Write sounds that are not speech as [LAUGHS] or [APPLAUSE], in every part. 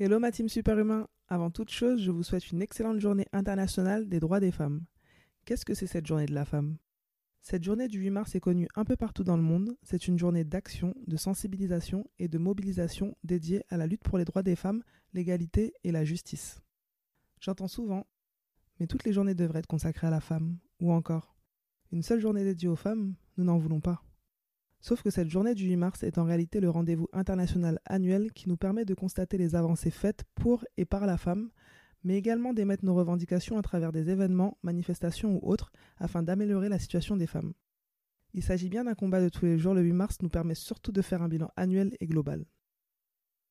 Hello ma team superhumain Avant toute chose, je vous souhaite une excellente journée internationale des droits des femmes. Qu'est-ce que c'est cette journée de la femme? Cette journée du 8 mars est connue un peu partout dans le monde. C'est une journée d'action, de sensibilisation et de mobilisation dédiée à la lutte pour les droits des femmes, l'égalité et la justice. J'entends souvent Mais toutes les journées devraient être consacrées à la femme, ou encore Une seule journée dédiée aux femmes, nous n'en voulons pas. Sauf que cette journée du 8 mars est en réalité le rendez-vous international annuel qui nous permet de constater les avancées faites pour et par la femme, mais également d'émettre nos revendications à travers des événements, manifestations ou autres, afin d'améliorer la situation des femmes. Il s'agit bien d'un combat de tous les jours, le 8 mars nous permet surtout de faire un bilan annuel et global.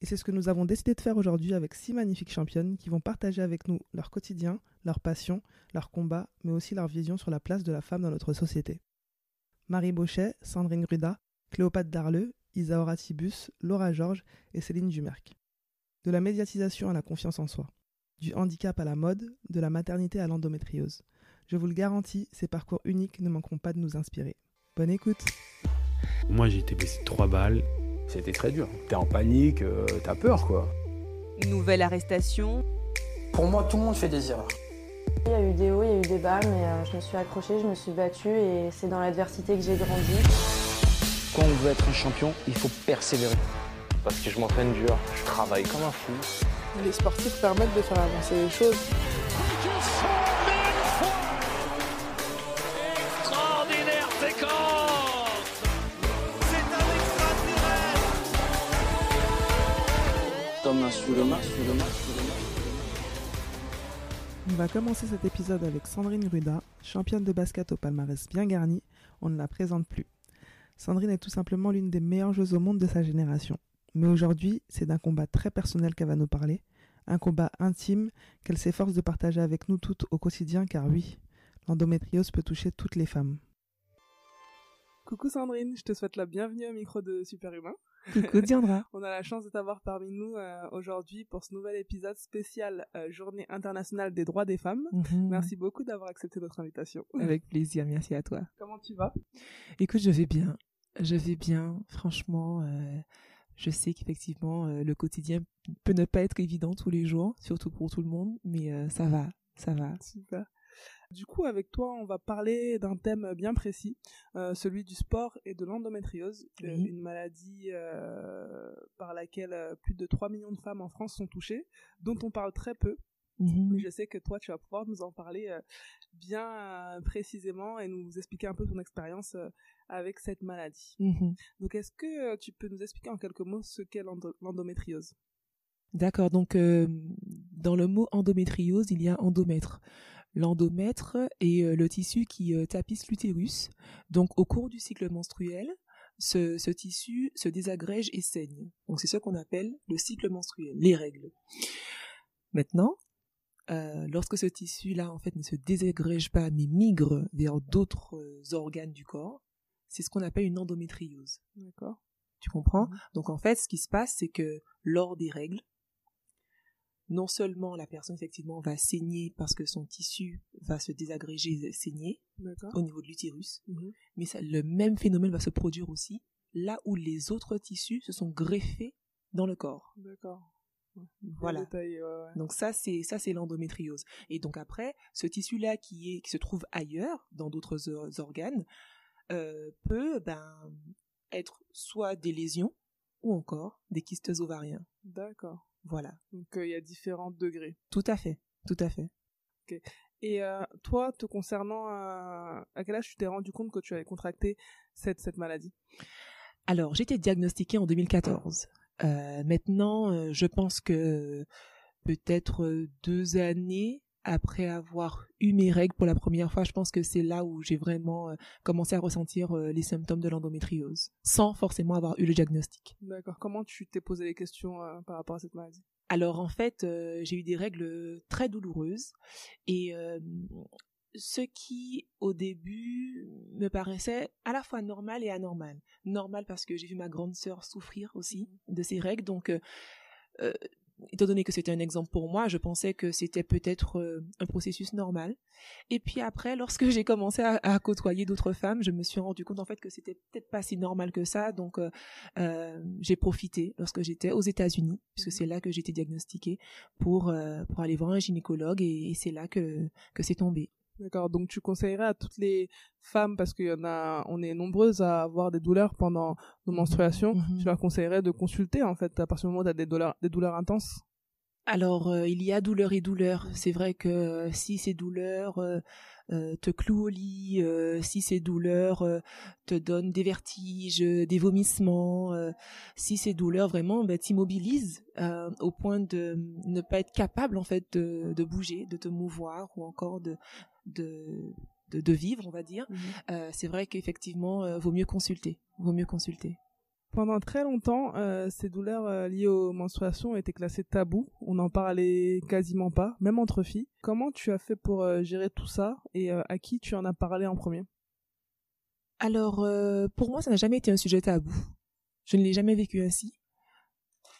Et c'est ce que nous avons décidé de faire aujourd'hui avec six magnifiques championnes qui vont partager avec nous leur quotidien, leur passion, leur combat, mais aussi leur vision sur la place de la femme dans notre société. Marie Bauchet, Sandrine Gruda, Cléopâtre Darleux, Isaora Tibus, Laura Georges et Céline Dumerc. De la médiatisation à la confiance en soi, du handicap à la mode, de la maternité à l'endométriose. Je vous le garantis, ces parcours uniques ne manqueront pas de nous inspirer. Bonne écoute Moi j'ai été blessé de trois balles. C'était très dur. T'es en panique, euh, t'as peur quoi. Nouvelle arrestation. Pour moi, tout le monde fait des erreurs. Il y a eu des hauts, il y a eu des bas, mais euh, je me suis accrochée, je me suis battue et c'est dans l'adversité que j'ai grandi. Quand on veut être un champion, il faut persévérer. Parce que je m'entraîne dur, je travaille comme un fou. Les sportifs permettent de faire avancer les choses. Extraordinaire séquence C'est un extraterrestre Thomas sous le masque, On va commencer cet épisode avec Sandrine Ruda, championne de basket au palmarès bien garni. On ne la présente plus. Sandrine est tout simplement l'une des meilleures joueuses au monde de sa génération. Mais aujourd'hui, c'est d'un combat très personnel qu'elle va nous parler, un combat intime qu'elle s'efforce de partager avec nous toutes au quotidien car oui, l'endométriose peut toucher toutes les femmes. Coucou Sandrine, je te souhaite la bienvenue au micro de Superhumain. Coucou Diandra. [LAUGHS] On a la chance de t'avoir parmi nous euh, aujourd'hui pour ce nouvel épisode spécial euh, Journée internationale des droits des femmes. Mhm. Merci beaucoup d'avoir accepté notre invitation. [LAUGHS] Avec plaisir, merci à toi. Comment tu vas? Écoute, je vais bien. Je vais bien. Franchement, euh, je sais qu'effectivement, le quotidien peut ne pas être évident tous les jours, surtout pour tout le monde, mais ça va, ça va. Super. Du coup, avec toi, on va parler d'un thème bien précis, euh, celui du sport et de l'endométriose, Oui. une maladie euh, par laquelle euh, plus de 3 millions de femmes en France sont touchées, dont on parle très peu. Mais je sais que toi, tu vas pouvoir nous en parler euh, bien euh, précisément et nous expliquer un peu ton expérience euh, avec cette maladie. Mhm. Donc, est-ce que tu peux nous expliquer en quelques mots ce qu'est l'endo- l'endométriose? D'accord, donc dans le mot endométriose, il y a endomètre. L'endomètre est euh, le tissu qui euh, tapisse l'utérus. Donc au cours du cycle menstruel, ce, ce tissu se désagrège et saigne. Donc c'est ce qu'on appelle le cycle menstruel, les règles. Maintenant, euh, lorsque ce tissu-là en fait ne se désagrège pas mais migre vers d'autres organes du corps, c'est ce qu'on appelle une endométriose. D'accord Tu comprends? Donc en fait, ce qui se passe, c'est que lors des règles, non seulement la personne effectivement va saigner parce que son tissu va se désagréger, saigner au niveau de l'utérus, Mhm. mais ça, le même phénomène va se produire aussi là où les autres tissus se sont greffés dans le corps. D'accord. Ouais. Voilà. Ouais, ouais. Donc ça c'est ça c'est l'endométriose. Et donc après ce tissu là qui est qui se trouve ailleurs dans d'autres or- organes euh, peut ben être soit des lésions ou encore des kystes ovariens. D'accord. Voilà. Donc, euh, il y a différents degrés. Tout à fait. Tout à fait. Et euh, toi, te concernant, euh, à quel âge tu t'es rendu compte que tu avais contracté cette, cette maladie? Alors, j'ai été diagnostiquée en 2014. Euh, maintenant, je pense que peut-être deux années après avoir eu mes règles pour la première fois, je pense que c'est là où j'ai vraiment euh, commencé à ressentir euh, les symptômes de l'endométriose, sans forcément avoir eu le diagnostic. D'accord. Comment tu t'es posé les questions euh, par rapport à cette maladie? Alors en fait, j'ai eu des règles très douloureuses et ce qui au début me paraissait à la fois normal et anormal. Normal parce que j'ai vu ma grande sœur souffrir aussi de ces règles, donc euh, étant donné que c'était un exemple pour moi, je pensais que c'était peut-être euh, un processus normal. Et puis après, lorsque j'ai commencé à, côtoyer d'autres femmes, je me suis rendu compte en fait que c'était peut-être pas si normal que ça. Donc euh, euh, j'ai profité lorsque j'étais aux États-Unis, puisque mmh. c'est là que j'étais diagnostiquée, pour pour aller voir un gynécologue et, c'est là que que c'est tombé. D'accord. Donc tu conseillerais à toutes les femmes, parce qu'il y en a, on est nombreuses à avoir des douleurs pendant nos menstruations, mmh tu leur conseillerais de consulter en fait à partir du moment où tu as des douleurs, des douleurs intenses? Alors, euh, il y a douleur et douleur. C'est vrai que euh, si ces douleurs euh, te clouent au lit, si ces douleurs te donnent des vertiges, des vomissements, si ces douleurs vraiment bah, t'immobilisent au point de ne pas être capable en fait de, bouger, de te mouvoir ou encore de de, vivre, on va dire, mmh c'est vrai qu'effectivement, vaut mieux consulter. Vaut mieux consulter. Pendant très longtemps, euh, ces douleurs euh, liées aux menstruations étaient classées tabou. On n'en parlait quasiment pas, même entre filles. Comment tu as fait pour euh, gérer tout ça et à qui tu en as parlé en premier? Alors, pour moi, ça n'a jamais été un sujet tabou. Je ne l'ai jamais vécu ainsi.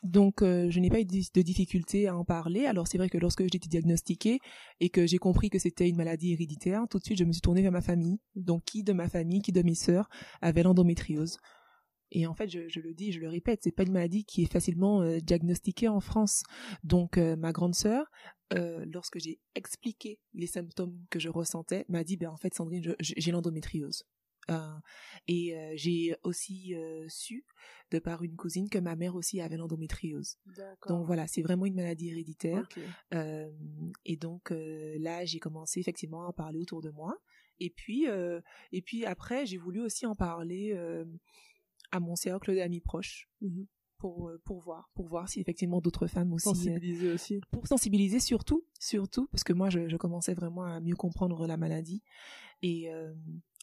Donc, je n'ai pas eu de difficulté à en parler. Alors, c'est vrai que lorsque j'ai été diagnostiquée et que j'ai compris que c'était une maladie héréditaire, tout de suite, je me suis tournée vers ma famille. Donc, qui de ma famille, qui de mes sœurs avait l'endométriose? Et en fait, je, le dis, je le répète, c'est pas une maladie qui est facilement euh, diagnostiquée en France. Donc, euh, ma grande sœur, euh, lorsque j'ai expliqué les symptômes que je ressentais, m'a dit, ben en fait, Sandrine, j'ai l'endométriose. Et j'ai aussi su, de par une cousine, que ma mère aussi avait l'endométriose. Donc voilà, c'est vraiment une maladie héréditaire. et donc là, j'ai commencé effectivement à en parler autour de moi. Et puis, et puis après, j'ai voulu aussi en parler à mon cercle d'amis proches. Mhm. Pour, euh, pour voir pour voir si effectivement d'autres femmes aussi sensibiliser euh, aussi pour sensibiliser surtout surtout parce que moi je, commençais vraiment à mieux comprendre la maladie et euh,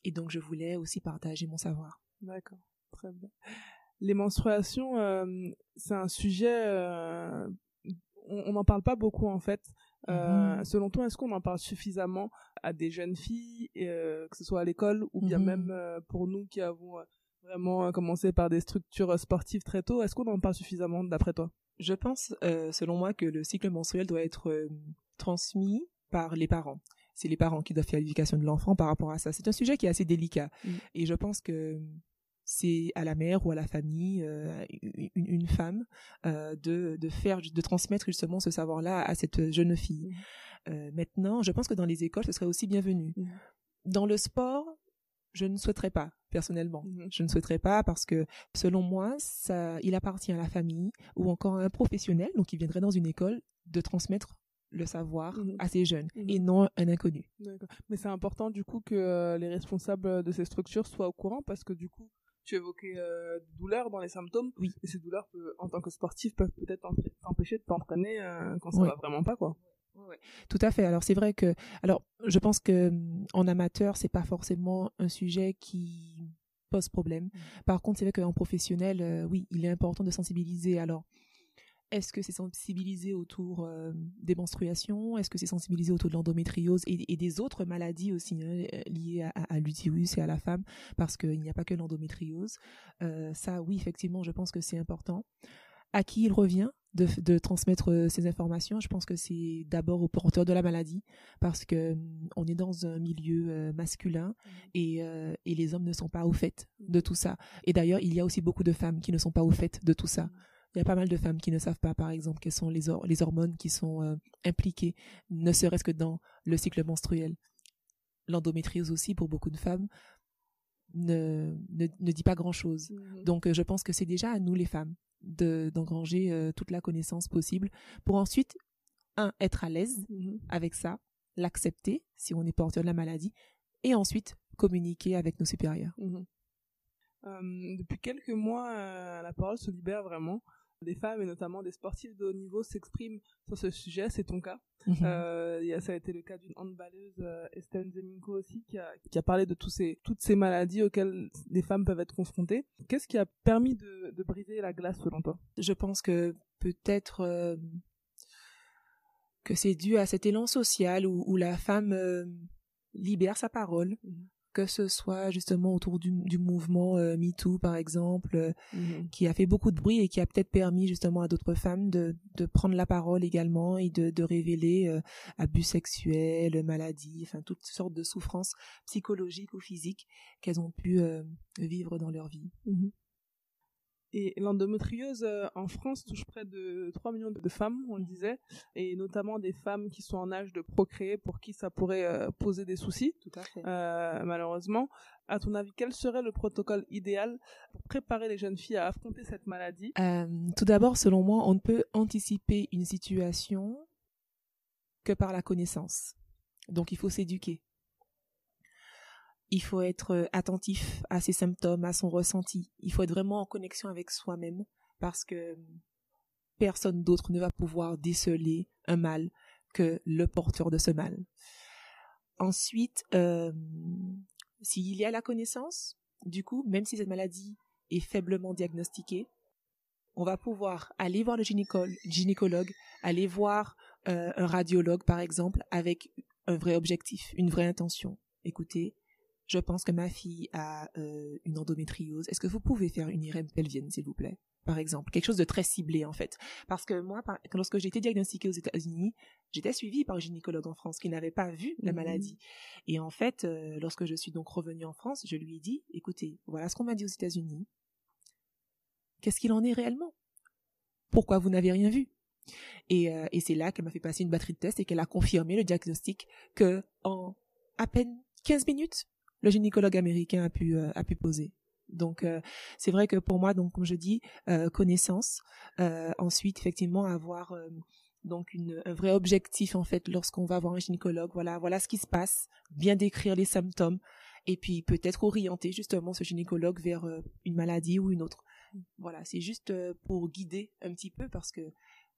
et donc je voulais aussi partager mon savoir d'accord très bien les menstruations c'est un sujet on n'en parle pas beaucoup en fait mhm. selon toi, est-ce qu'on en parle suffisamment à des jeunes filles, que ce soit à l'école ou bien mhm. même pour nous qui avons vraiment euh, commencer par des structures euh, sportives très tôt. Est-ce qu'on en parle suffisamment d'après toi? Je pense, euh, selon moi, que le cycle menstruel doit être transmis par les parents. C'est les parents qui doivent faire l'éducation de l'enfant par rapport à ça. C'est un sujet qui est assez délicat. Mm. Et je pense que c'est à la mère ou à la famille, une, femme, de, de faire, de transmettre justement ce savoir-là à cette jeune fille. Mm. maintenant, je pense que dans les écoles, ce serait aussi bienvenu. Mm. Dans le sport, je ne souhaiterais pas personnellement. Je ne souhaiterais pas parce que selon moi, ça, il appartient à la famille ou encore à un professionnel, donc qui viendrait dans une école, de transmettre le savoir mhm. à ces jeunes et non un inconnu. Mais c'est important du coup que euh, les responsables de ces structures soient au courant parce que du coup, tu évoquais euh, des douleurs dans les symptômes. Oui. Et ces douleurs, en tant que sportif, peuvent peut-être t'empêcher de t'entraîner euh, quand ça va vraiment pas, quoi. Tout à fait. Alors c'est vrai que, alors je pense que en amateur c'est pas forcément un sujet qui pose problème. Mmh. Par contre c'est vrai qu'en professionnel, euh, oui, il est important de sensibiliser. Alors est-ce que c'est sensibiliser autour euh, des menstruations? Est-ce que c'est sensibiliser autour de l'endométriose et, des autres maladies aussi hein, liées à, l'utérus et à la femme? Parce qu'il n'y a pas que l'endométriose. Euh, ça, oui, effectivement, je pense que c'est important. À qui il revient de, transmettre euh, ces informations, je pense que c'est d'abord aux porteurs de la maladie parce que on est dans un milieu masculin mmh. et, euh, et, les hommes ne sont pas au fait de tout ça. Et d'ailleurs, il y a aussi beaucoup de femmes qui ne sont pas au fait de tout ça. Il y a pas mal de femmes qui ne savent pas, par exemple, quelles sont les, les hormones qui sont impliquées, ne serait-ce que dans le cycle menstruel. L'endométriose aussi, pour beaucoup de femmes, ne, ne, dit pas grand-chose. Mmh. Donc, je pense que c'est déjà à nous, les femmes, d'engranger euh, toute la connaissance possible pour ensuite un être à l'aise mhm. avec ça l'accepter si on est porteur de la maladie et ensuite communiquer avec nos supérieurs mhm. euh, depuis quelques mois euh, la parole se libère vraiment des femmes et notamment des sportifs de haut niveau s'expriment sur ce sujet, c'est ton cas. Mhm. Euh, ça a été le cas d'une handballeuse, euh, Estelle Zeminko aussi, qui a, qui a parlé de tous ces, toutes ces maladies auxquelles les femmes peuvent être confrontées. Qu'est-ce qui a permis de, de, briser la glace selon toi? Je pense que peut-être euh, que c'est dû à cet élan social où, où la femme euh, libère sa parole, mhm que ce soit justement autour du, du mouvement euh, MeToo par exemple, euh, Mhm. qui a fait beaucoup de bruit et qui a peut-être permis justement à d'autres femmes de, de prendre la parole également et de, de révéler euh, abus sexuels, maladies, enfin toutes sortes de souffrances psychologiques ou physiques qu'elles ont pu vivre dans leur vie. Mhm. Et l'endométriose euh, en France touche près de 3 millions de femmes, on le disait, et notamment des femmes qui sont en âge de procréer pour qui ça pourrait euh, poser des soucis, Tout à fait. euh, malheureusement. À ton avis, quel serait le protocole idéal pour préparer les jeunes filles à affronter cette maladie? Euh, tout d'abord, selon moi, on ne peut anticiper une situation que par la connaissance. Donc, il faut s'éduquer. Il faut être euh, attentif à ses symptômes, à son ressenti. Il faut être vraiment en connexion avec soi-même parce que personne d'autre ne va pouvoir déceler un mal que le porteur de ce mal. Ensuite, euh, s'il y a la connaissance, du coup, même si cette maladie est faiblement diagnostiquée, on va pouvoir aller voir le gynécologue, aller voir euh, un radiologue, par exemple, avec un vrai objectif, une vraie intention. Écoutez, je pense que ma fille a euh, une endométriose. Est-ce que vous pouvez faire une IRM pelvienne, s'il vous plaît? Par exemple, quelque chose de très ciblé, en fait. Parce que moi, par- lorsque j'ai été diagnostiquée aux États-Unis, j'étais suivie par un gynécologue en France qui n'avait pas vu la Mhm. maladie. Et en fait, euh, lorsque je suis donc revenue en France, je lui ai dit, écoutez, voilà ce qu'on m'a dit aux États-Unis. Qu'est-ce qu'il en est réellement? Pourquoi vous n'avez rien vu? Et, euh, et c'est là qu'elle m'a fait passer une batterie de tests et qu'elle a confirmé le diagnostic que en à peine 15 minutes, le gynécologue américain a pu euh, a pu poser. Donc euh, c'est vrai que pour moi, donc comme je dis, euh, connaissance. Ensuite, effectivement, avoir donc une, un vrai objectif en fait lorsqu'on va voir un gynécologue. Voilà, voilà ce qui se passe. Bien décrire les symptômes et puis peut-être orienter justement ce gynécologue vers une maladie ou une autre. Voilà, c'est juste pour guider un petit peu parce que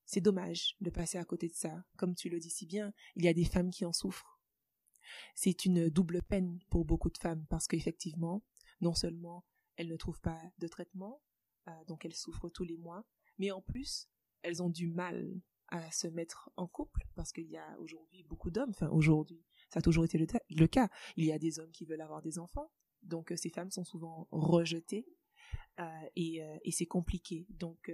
c'est dommage de passer à côté de ça. Comme tu le dis si bien, il y a des femmes qui en souffrent. C'est une double peine pour beaucoup de femmes parce qu'effectivement, non seulement elles ne trouvent pas de traitement, euh, donc elles souffrent tous les mois, mais en plus, elles ont du mal à se mettre en couple parce qu'il y a aujourd'hui beaucoup d'hommes, enfin aujourd'hui, ça a toujours été le, cas. Il y a des hommes qui veulent avoir des enfants, donc euh, ces femmes sont souvent rejetées euh, et, et c'est compliqué. Donc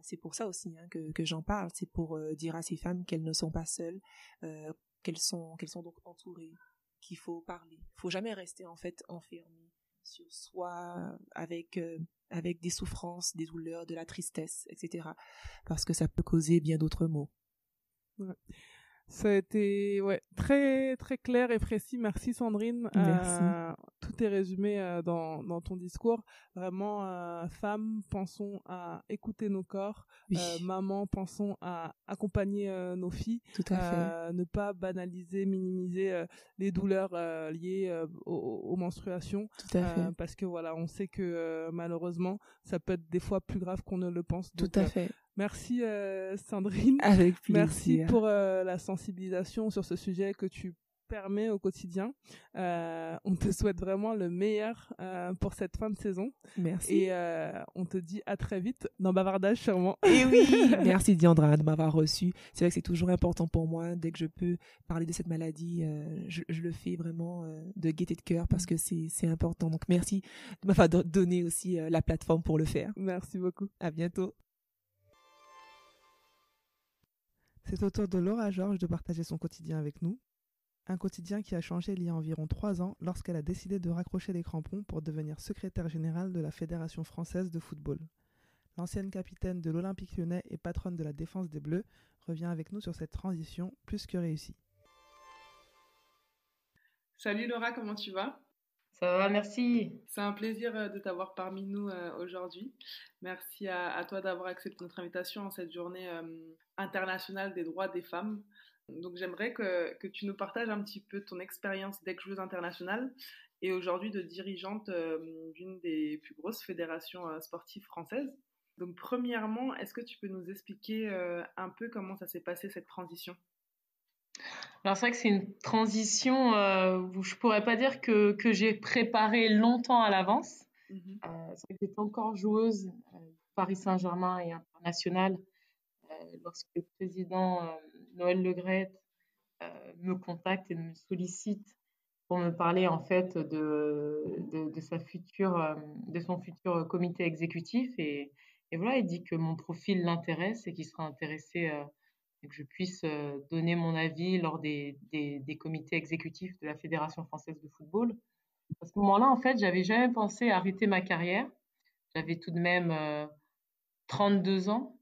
c'est pour ça aussi hein, que, j'en parle, c'est pour dire à ces femmes qu'elles ne sont pas seules, qu'elles sont qu'elles sont donc entourées, qu'il faut parler. Il faut jamais rester en fait enfermé sur soi avec euh, avec des souffrances, des douleurs, de la tristesse, etc. Parce que ça peut causer bien d'autres maux. Ça a été ouais, très très clair et précis. Merci Sandrine. Merci. Euh, tout est résumé euh, dans, dans ton discours. Vraiment, euh, femmes, pensons à écouter nos corps. Oui, Euh, maman, pensons à accompagner nos filles. tout à fait. Ne pas banaliser, minimiser les douleurs liées aux, aux menstruations. Tout à fait. Parce que voilà, on sait que malheureusement, ça peut être des fois plus grave qu'on ne le pense. tout à fait. merci euh, Sandrine. Avec plaisir. Merci pour euh, la sensibilisation sur ce sujet que tu permets au quotidien. Euh, on te souhaite vraiment le meilleur euh, pour cette fin de saison Merci. et euh, on te dit à très vite dans Bavardage sûrement. Et oui, [LAUGHS] merci Diandra de m'avoir reçu. C'est vrai que c'est toujours important pour moi dès que je peux parler de cette maladie, je, je le fais vraiment de gaieté de cœur parce que c'est important. Donc merci de m'avoir do- donné aussi la plateforme pour le faire. Merci beaucoup. À bientôt. C'est au tour de Laura Georges de partager son quotidien avec nous. Un quotidien qui a changé il y a environ trois ans lorsqu'elle a décidé de raccrocher les crampons pour devenir secrétaire générale de la Fédération française de football. L'ancienne capitaine de l'Olympique lyonnais et patronne de la défense des Bleus revient avec nous sur cette transition plus que réussie. Salut Laura, comment tu vas? Ça va, merci. C'est un plaisir euh, de t'avoir parmi nous euh, aujourd'hui. Merci à, toi d'avoir accepté notre invitation en cette journée euh, internationale des droits des femmes. Donc j'aimerais que, que tu nous partages un petit peu ton expérience d'ex-joueuse internationale et aujourd'hui de dirigeante euh, d'une des plus grosses fédérations euh, sportives françaises. Donc premièrement, est-ce que tu peux nous expliquer euh, un peu comment ça s'est passé cette transition? Alors c'est vrai que c'est une transition où je pourrais pas dire que, que j'ai préparé longtemps à l'avance. Euh, c'est vrai que j'étais encore joueuse Paris Saint-Germain et internationale lorsque le président Noël Legrette euh, me contacte et me sollicite pour me parler en fait de, de, sa future, euh, de son futur comité exécutif. Et, voilà, il dit que mon profil l'intéresse et qu'il sera intéressé euh, que je puisse euh, donner mon avis lors des, des, comités exécutifs de la Fédération française de football. À ce moment-là, en fait, j'avais jamais pensé arrêter ma carrière. J'avais tout de même 32 ans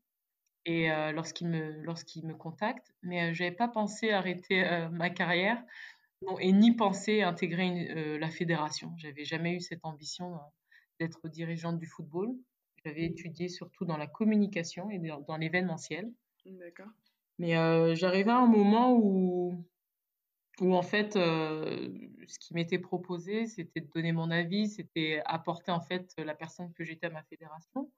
et lorsqu'il me lorsqu'il me contacte, mais je n'avais pas pensé arrêter ma carrière et ni penser intégrer euh, la fédération. J'avais jamais eu cette ambition euh, d'être dirigeante du football. J'avais étudié surtout dans la communication et dans, l'événementiel. D'accord. Mais euh, j'arrivais à un moment où, où en fait, ce qui m'était proposé, c'était de donner mon avis, c'était apporter en fait la personne que j'étais à ma fédération.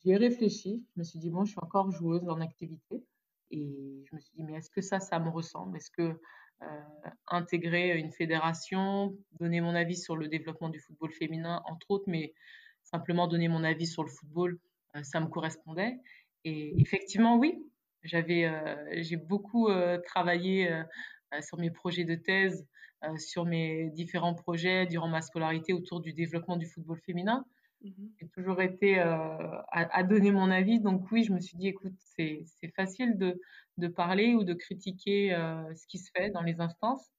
J'y ai réfléchi. Je me suis dit, bon, je suis encore joueuse en activité. Et je me suis dit, mais est-ce que ça, ça me ressemble? Est-ce que euh, intégrer une fédération, donner mon avis sur le développement du football féminin, entre autres, mais simplement donner mon avis sur le football, euh, ça me correspondait? Et effectivement, oui, j'avais, euh, j'ai beaucoup travaillé sur mes projets de thèse, sur mes différents projets durant ma scolarité autour du développement du football féminin. Mmh j'ai toujours été à, à, donner mon avis. Donc oui, je me suis dit, écoute, c'est facile de, de parler ou de critiquer euh, ce qui se fait dans les instances.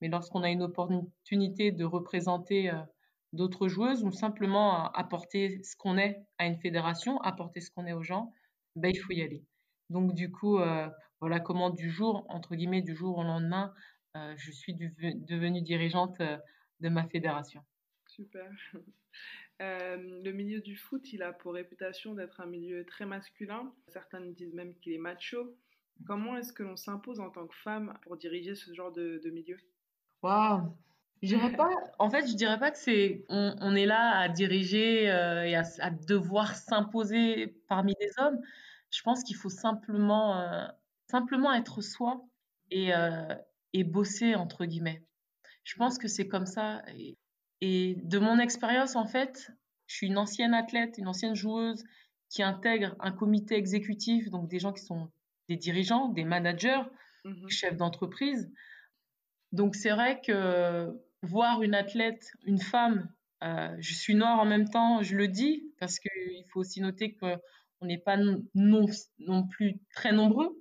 Mais lorsqu'on a une opportunité de représenter euh, d'autres joueuses ou simplement apporter ce qu'on est à une fédération, apporter ce qu'on est aux gens, ben, il faut y aller. Donc du coup, voilà comment du jour, entre guillemets, du jour au lendemain, je suis devenue dirigeante de ma fédération. Super. Le milieu du foot, il a pour réputation d'être un milieu très masculin. Certains disent même qu'il est macho. Comment est-ce que l'on s'impose en tant que femme pour diriger ce genre de, milieu? Waouh pas, en fait, je dirais pas que c'est, on, est là à diriger euh, et à, devoir s'imposer parmi les hommes. Je pense qu'il faut simplement, euh, simplement être soi et, euh, et bosser entre guillemets. Je pense que c'est comme ça. Et de mon expérience, en fait, je suis une ancienne athlète, une ancienne joueuse qui intègre un comité exécutif, donc des gens qui sont des dirigeants, des managers, mmh chefs d'entreprise. Donc c'est vrai que voir une athlète, une femme, euh, je suis noire en même temps, je le dis, parce qu'il faut aussi noter qu'on n'est pas non, non, plus très nombreux.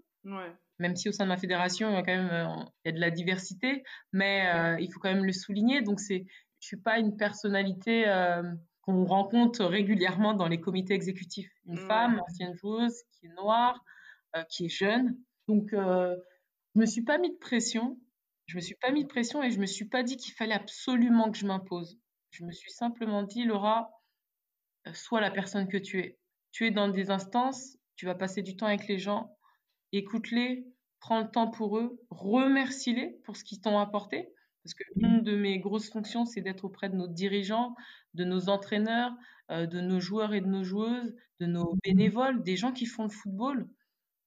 Même si au sein de ma fédération, il y a quand même euh, il y a de la diversité, mais euh, il faut quand même le souligner. Donc c'est, je suis pas une personnalité qu'on rencontre régulièrement dans les comités exécutifs. Une femme, ancienne joueuse, qui est noire, euh, qui est jeune. Donc, euh, je me suis pas mis de pression. Je me suis pas mis de pression et je me suis pas dit qu'il fallait absolument que je m'impose. Je me suis simplement dit, Laura, euh, sois la personne que tu es. Tu es dans des instances, tu vas passer du temps avec les gens, écoute-les, prends le temps pour eux, remercie-les pour ce qu'ils t'ont apporté. Parce que une de mes grosses fonctions, c'est d'être auprès de nos dirigeants, de nos entraîneurs, de nos joueurs et de nos joueuses, de nos bénévoles, des gens qui font le football.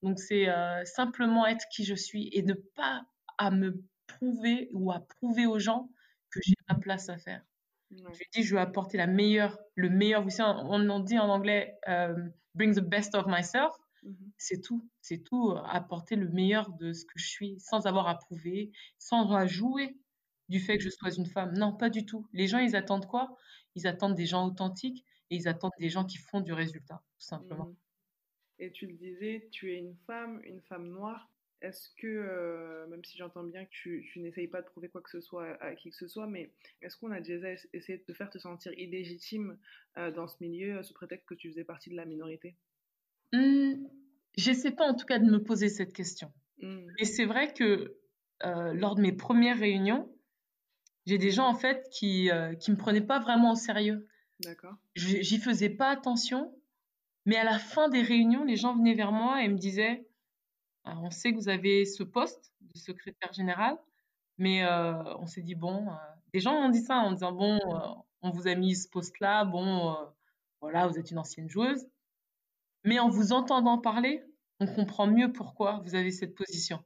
Donc c'est euh, simplement être qui je suis et ne pas à me prouver ou à prouver aux gens que j'ai ma place à faire. Je dis, je veux apporter la meilleure, le meilleur. Vous savez, on, en dit en anglais, euh, bring the best of myself. Mm-hmm. C'est tout, c'est tout, euh, apporter le meilleur de ce que je suis, sans avoir à prouver, sans jouer du fait que je sois une femme. Non, pas du tout. Les gens, ils attendent quoi? Ils attendent des gens authentiques et ils attendent des gens qui font du résultat, tout simplement. Mm-hmm. Et tu le disais, tu es une femme, une femme noire. Est-ce que, euh, même si j'entends bien que tu, n'essayes pas de prouver quoi que ce soit à, qui que ce soit, mais est-ce qu'on a déjà essayé de te faire te sentir illégitime euh, dans ce milieu, sous prétexte que tu faisais partie de la minorité? Mmh, J'essaie pas en tout cas de me poser cette question. Mmh. Et c'est vrai que euh, lors de mes premières réunions, j'ai des gens en fait qui ne me prenaient pas vraiment au sérieux. D'accord. J'y faisais pas attention mais à la fin des réunions, les gens venaient vers moi et me disaient ah, On sait que vous avez ce poste de secrétaire général, mais euh, on s'est dit Bon, euh, des gens m'ont dit ça en disant Bon, euh, on vous a mis ce poste-là, bon, voilà, vous êtes une ancienne joueuse. Mais en vous entendant parler, on comprend mieux pourquoi vous avez cette position.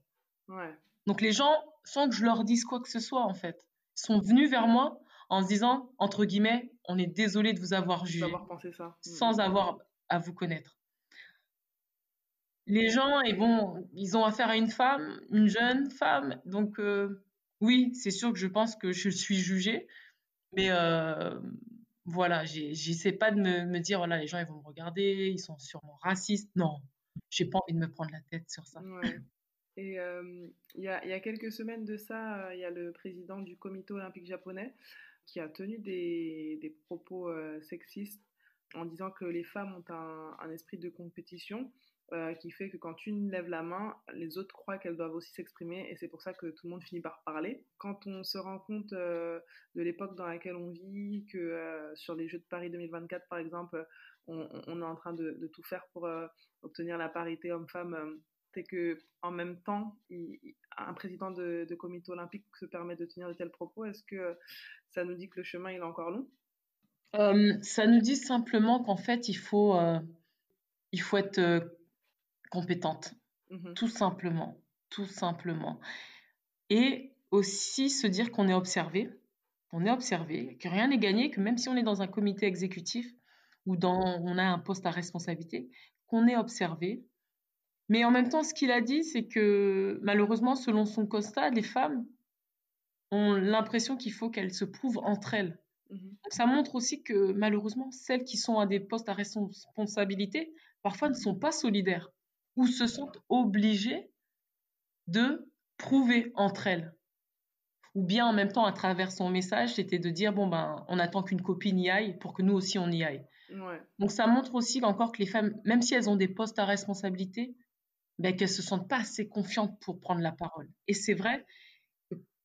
Donc les gens, sans que je leur dise quoi que ce soit, en fait, sont venus vers moi en se disant, entre guillemets, on est désolé de vous avoir jugé. pensé ça. Sans mm. avoir à vous connaître. Les gens, et bon, ils ont affaire à une femme, une jeune femme, donc euh, oui, c'est sûr que je pense que je suis jugée, mais euh, voilà, j'essaie pas de me, me, dire, voilà, les gens, ils vont me regarder, ils sont sûrement racistes. Non, j'ai pas envie de me prendre la tête sur ça. Ouais. Et il y, a, quelques semaines de ça, il y a le président du comité olympique japonais qui a tenu des, propos sexistes en disant que les femmes ont un, esprit de compétition euh, qui fait que quand une lève la main, les autres croient qu'elles doivent aussi s'exprimer et c'est pour ça que tout le monde finit par parler. Quand on se rend compte euh, de l'époque dans laquelle on vit, que euh, sur les Jeux de Paris 2024 par exemple, on, est en train de tout faire pour obtenir la parité homme-femme, c'est que en même temps, il, un président de, de, comité olympique se permet de tenir de tels propos. Est-ce que ça nous dit que le chemin il est encore long? Ça nous dit simplement qu'en fait il faut il faut être compétente. Mmh tout simplement. Tout simplement. Et aussi se dire qu'on est observé. On est observé, que rien n'est gagné, que même si on est dans un comité exécutif ou dans, on a un poste à responsabilité, qu'on est observé. Mais en même temps, ce qu'il a dit, c'est que malheureusement, selon son constat, les femmes ont l'impression qu'il faut qu'elles se prouvent entre elles. Mmh ça montre aussi que malheureusement, celles qui sont à des postes à responsabilité, parfois ne sont pas solidaires ou se sentent obligées de prouver entre elles. Ou bien en même temps, à travers son message, c'était de dire, bon, ben, on attend qu'une copine y aille pour que nous aussi on y aille. Donc ça montre aussi encore que les femmes, même si elles ont des postes à responsabilité, ben, qu'elles se sentent pas assez confiantes pour prendre la parole. Et c'est vrai,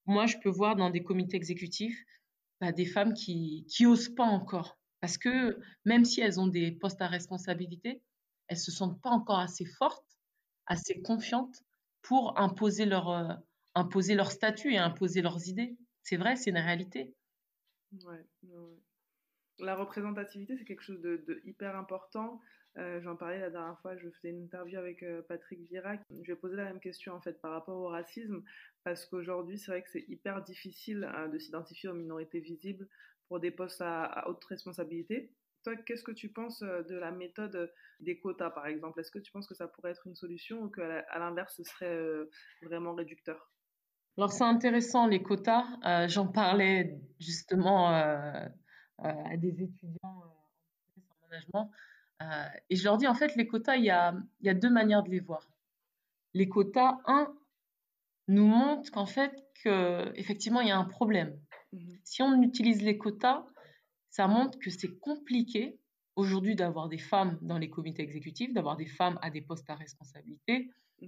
moi je peux voir dans des comités exécutifs ben, des femmes qui, qui osent pas encore. Parce que même si elles ont des postes à responsabilité, elles se sentent pas encore assez fortes, assez confiantes pour imposer leur, euh, statut et imposer leurs idées. C'est vrai, c'est une réalité. La représentativité, c'est quelque chose de, hyper important. Euh, j'en parlais la dernière fois, je faisais une interview avec euh, Patrick Virac. Je vais poser la même question en fait par rapport au racisme, parce qu'aujourd'hui, c'est vrai que c'est hyper difficile de s'identifier aux minorités visibles pour des postes à haute responsabilité. Toi, qu'est-ce que tu penses euh, de la méthode des quotas, par exemple? Est-ce que tu penses que ça pourrait être une solution ou qu'à l'inverse, ce serait euh, vraiment réducteur? Alors, c'est intéressant, les quotas. Euh, j'en parlais justement à des étudiants en management. Et je leur dis, en fait, les quotas, il y a, y a deux manières de les voir. Les quotas, un, nous montrent qu'en fait, que, effectivement, il y a un problème. Mmh si on utilise les quotas, ça montre que c'est compliqué aujourd'hui d'avoir des femmes dans les comités exécutifs, d'avoir des femmes à des postes à responsabilité. Mmh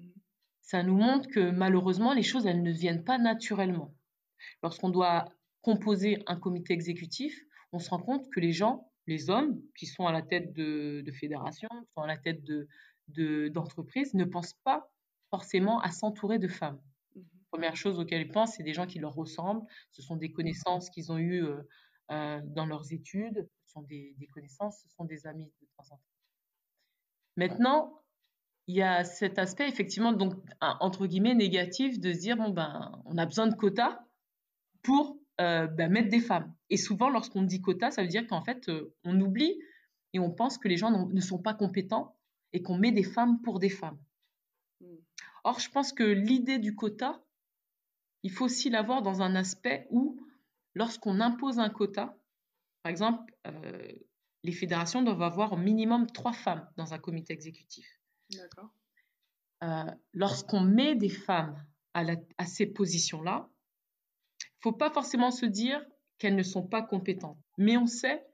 ça nous montre que malheureusement, les choses, elles ne viennent pas naturellement. Lorsqu'on doit composer un comité exécutif, on se rend compte que les gens, les hommes qui sont à la tête de, de fédérations, qui sont à la tête d'entreprises, de, ne pensent pas forcément à s'entourer de femmes. Mmh Première chose auquel ils pensent, c'est des gens qui leur ressemblent, ce sont des connaissances qu'ils ont eues euh, euh, dans leurs études, ce sont des, connaissances, ce sont des amis de temps en temps. Maintenant, il y a cet aspect effectivement donc entre guillemets négatif de se dire bon ben on a besoin de quotas pour euh, ben, mettre des femmes. Et souvent lorsqu'on dit quotas, ça veut dire qu'en fait euh, on oublie et on pense que les gens ne sont pas compétents et qu'on met des femmes pour des femmes. Mmh. Or je pense que l'idée du quota, il faut aussi l'avoir dans un aspect où lorsqu'on impose un quota, par exemple, euh, les fédérations doivent avoir au minimum trois femmes dans un comité exécutif. D'accord. Euh, lorsqu'on met des femmes à, à ces positions-là, il ne faut pas forcément se dire qu'elles ne sont pas compétentes. Mais on sait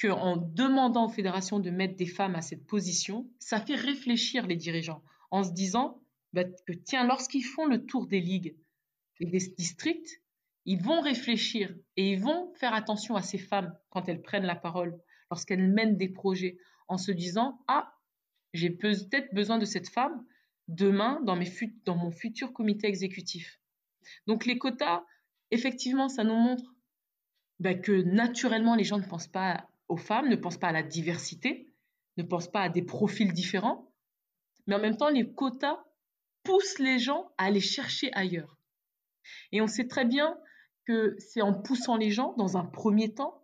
qu'en demandant aux fédérations de mettre des femmes à cette position, ça fait réfléchir les dirigeants en se disant bah, que tiens, lorsqu'ils font le tour des ligues et des districts, ils vont réfléchir et ils vont faire attention à ces femmes quand elles prennent la parole, lorsqu'elles mènent des projets, en se disant Ah, j'ai peut-être besoin de cette femme demain dans mon futur comité exécutif. Donc les quotas, effectivement, ça nous montre bah, que naturellement, les gens ne pensent pas aux femmes, ne pensent pas à la diversité, ne pensent pas à des profils différents. Mais en même temps, les quotas poussent les gens à aller chercher ailleurs. Et on sait très bien que c'est en poussant les gens dans un premier temps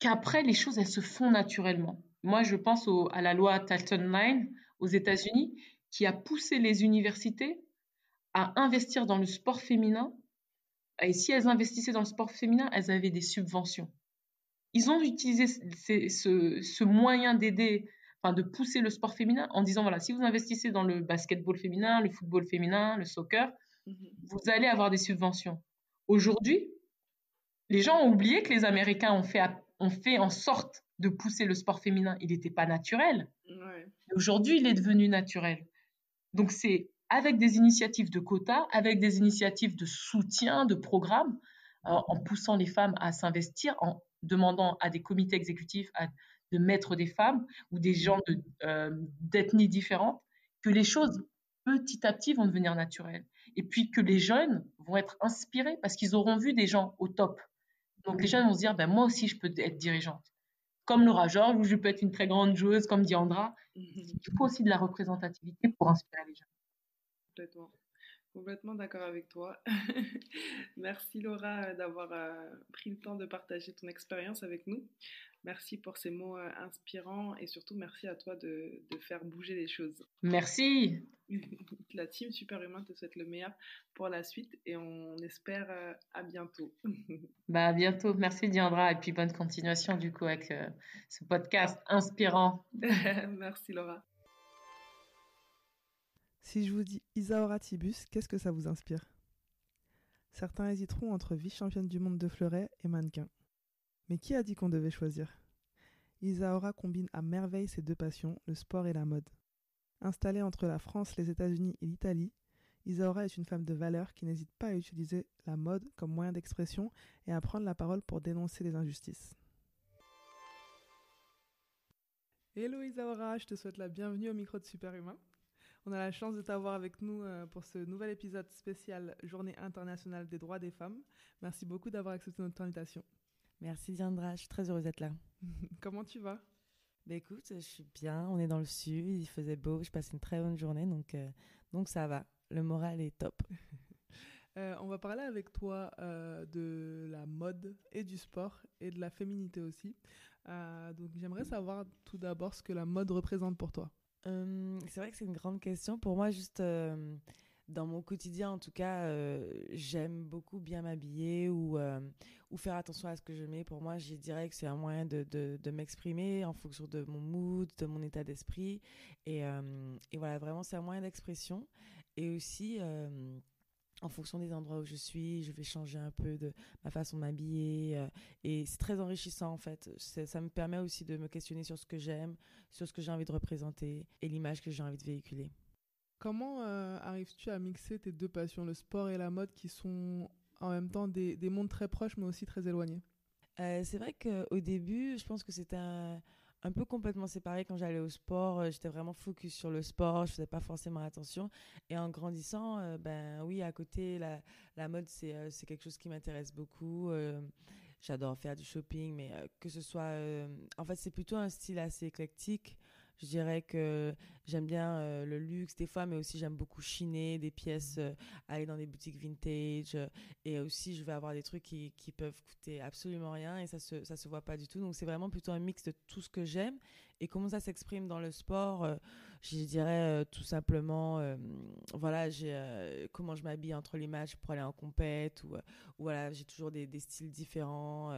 qu'après les choses elles se font naturellement. Moi, je pense à la loi Talton 9 aux États-Unis qui a poussé les universités à investir dans le sport féminin. Et si elles investissaient dans le sport féminin, elles avaient des subventions. Ils ont utilisé ce, ce moyen d'aider, enfin de pousser le sport féminin en disant voilà, si vous investissez dans le basketball féminin, le football féminin, le soccer, mhm. vous allez avoir des subventions. Aujourd'hui, les gens ont oublié que les Américains ont fait, ont fait en sorte de pousser le sport féminin. Il n'était pas naturel. Aujourd'hui, il est devenu naturel. Donc, c'est avec des initiatives de quotas, avec des initiatives de soutien, de programmes, euh, en poussant les femmes à s'investir, en demandant à des comités exécutifs de mettre des femmes ou des gens euh, d'ethnies différentes, que les choses petit à petit vont devenir naturelles. Et puis que les jeunes vont être inspirés parce qu'ils auront vu des gens au top. Donc les jeunes vont se dire, ben, moi aussi je peux être dirigeante. Comme Laura Georges, ou je peux être une très grande joueuse comme Diandra. Il faut aussi de la représentativité pour inspirer les jeunes. Complètement. Complètement d'accord avec toi. [LAUGHS] Merci Laura d'avoir euh, pris le temps de partager ton expérience avec nous. Merci pour ces mots euh, inspirants et surtout merci à toi de, de faire bouger les choses. Merci. [LAUGHS] La team Superhumain te souhaite le meilleur pour la suite et on espère euh, à bientôt. [LAUGHS] bah à bientôt. Merci Diandra et puis bonne continuation du coup avec ce podcast inspirant. merci Laura. Si je vous dis Isaora Tibus, qu'est-ce que ça vous inspire? Certains hésiteront entre vice-championne du monde de fleuret et mannequin. Mais qui a dit qu'on devait choisir? Isaora combine à merveille ses deux passions, le sport et la mode. Installée entre la France, les États-Unis et l'Italie, Isaora est une femme de valeur qui n'hésite pas à utiliser la mode comme moyen d'expression et à prendre la parole pour dénoncer les injustices. Hello Isaora, je te souhaite la bienvenue au micro de Superhumain. On a la chance de t'avoir avec nous euh, pour ce nouvel épisode spécial Journée internationale des droits des femmes. Merci beaucoup d'avoir accepté notre invitation. Merci Diandra, je suis très heureuse d'être là. [LAUGHS] Comment tu vas? Bah écoute, je suis bien, on est dans le sud, il faisait beau, je passe une très bonne journée, donc, euh, donc ça va, le moral est top. [LAUGHS] Euh, on va parler avec toi de la mode et du sport et de la féminité aussi. donc j'aimerais savoir tout d'abord ce que la mode représente pour toi. C'est vrai que c'est une grande question. Pour moi, juste dans mon quotidien, en tout cas, j'aime beaucoup bien m'habiller ou, faire attention à ce que je mets. Pour moi, je dirais que c'est un moyen de m'exprimer en fonction de mon mood, de mon état d'esprit. Et, et, voilà, vraiment, c'est un moyen d'expression. Et aussi en fonction des endroits où je suis, je vais changer un peu de ma façon de m'habiller. Euh, et c'est très enrichissant en fait. Ça me permet aussi de me questionner sur ce que j'aime, sur ce que j'ai envie de représenter et l'image que j'ai envie de véhiculer. Comment euh, arrives-tu à mixer tes deux passions, le sport et la mode, qui sont en même temps des, des mondes très proches mais aussi très éloignés? Euh, C'est vrai qu'au début, je pense que c'était un un peu complètement séparée quand j'allais au sport. Euh, j'étais vraiment focus sur le sport, je faisais pas forcément attention. Et en grandissant, euh, ben oui, à côté, la, la mode, c'est euh, quelque chose qui m'intéresse beaucoup. J'adore faire du shopping, mais que ce soit... en fait, c'est plutôt un style assez éclectique. Je dirais que j'aime bien euh, le luxe des fois, mais aussi j'aime beaucoup chiner des pièces, euh, aller dans des boutiques vintage. Euh, et aussi, je vais avoir des trucs qui, qui, peuvent coûter absolument rien et ça se, ça se voit pas du tout. Donc, c'est vraiment plutôt un mix de tout ce que j'aime. Et comment ça s'exprime dans le sport Je dirais tout simplement, voilà, j'ai comment je m'habille entre les matchs pour aller en compète ou, voilà, j'ai toujours des, des, styles différents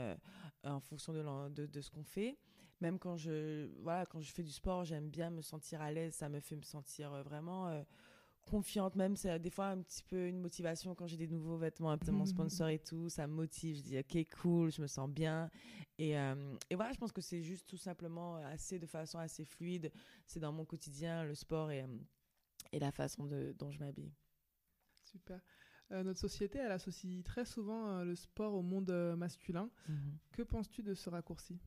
en fonction de, de, de ce qu'on fait même quand je voilà quand je fais du sport j'aime bien me sentir à l'aise ça me fait me sentir euh, vraiment euh, confiante même c'est des fois un petit peu une motivation quand j'ai des nouveaux vêtements un peu mon sponsor et tout ça me motive je dis ok cool je me sens bien. Et, euh, et voilà je pense que c'est juste tout simplement assez de façon assez fluide c'est dans mon quotidien le sport et, et la façon de, dont je m'habille. Super. Notre société, elle associe très souvent le sport au monde masculin. Mhm. Que penses-tu de ce raccourci?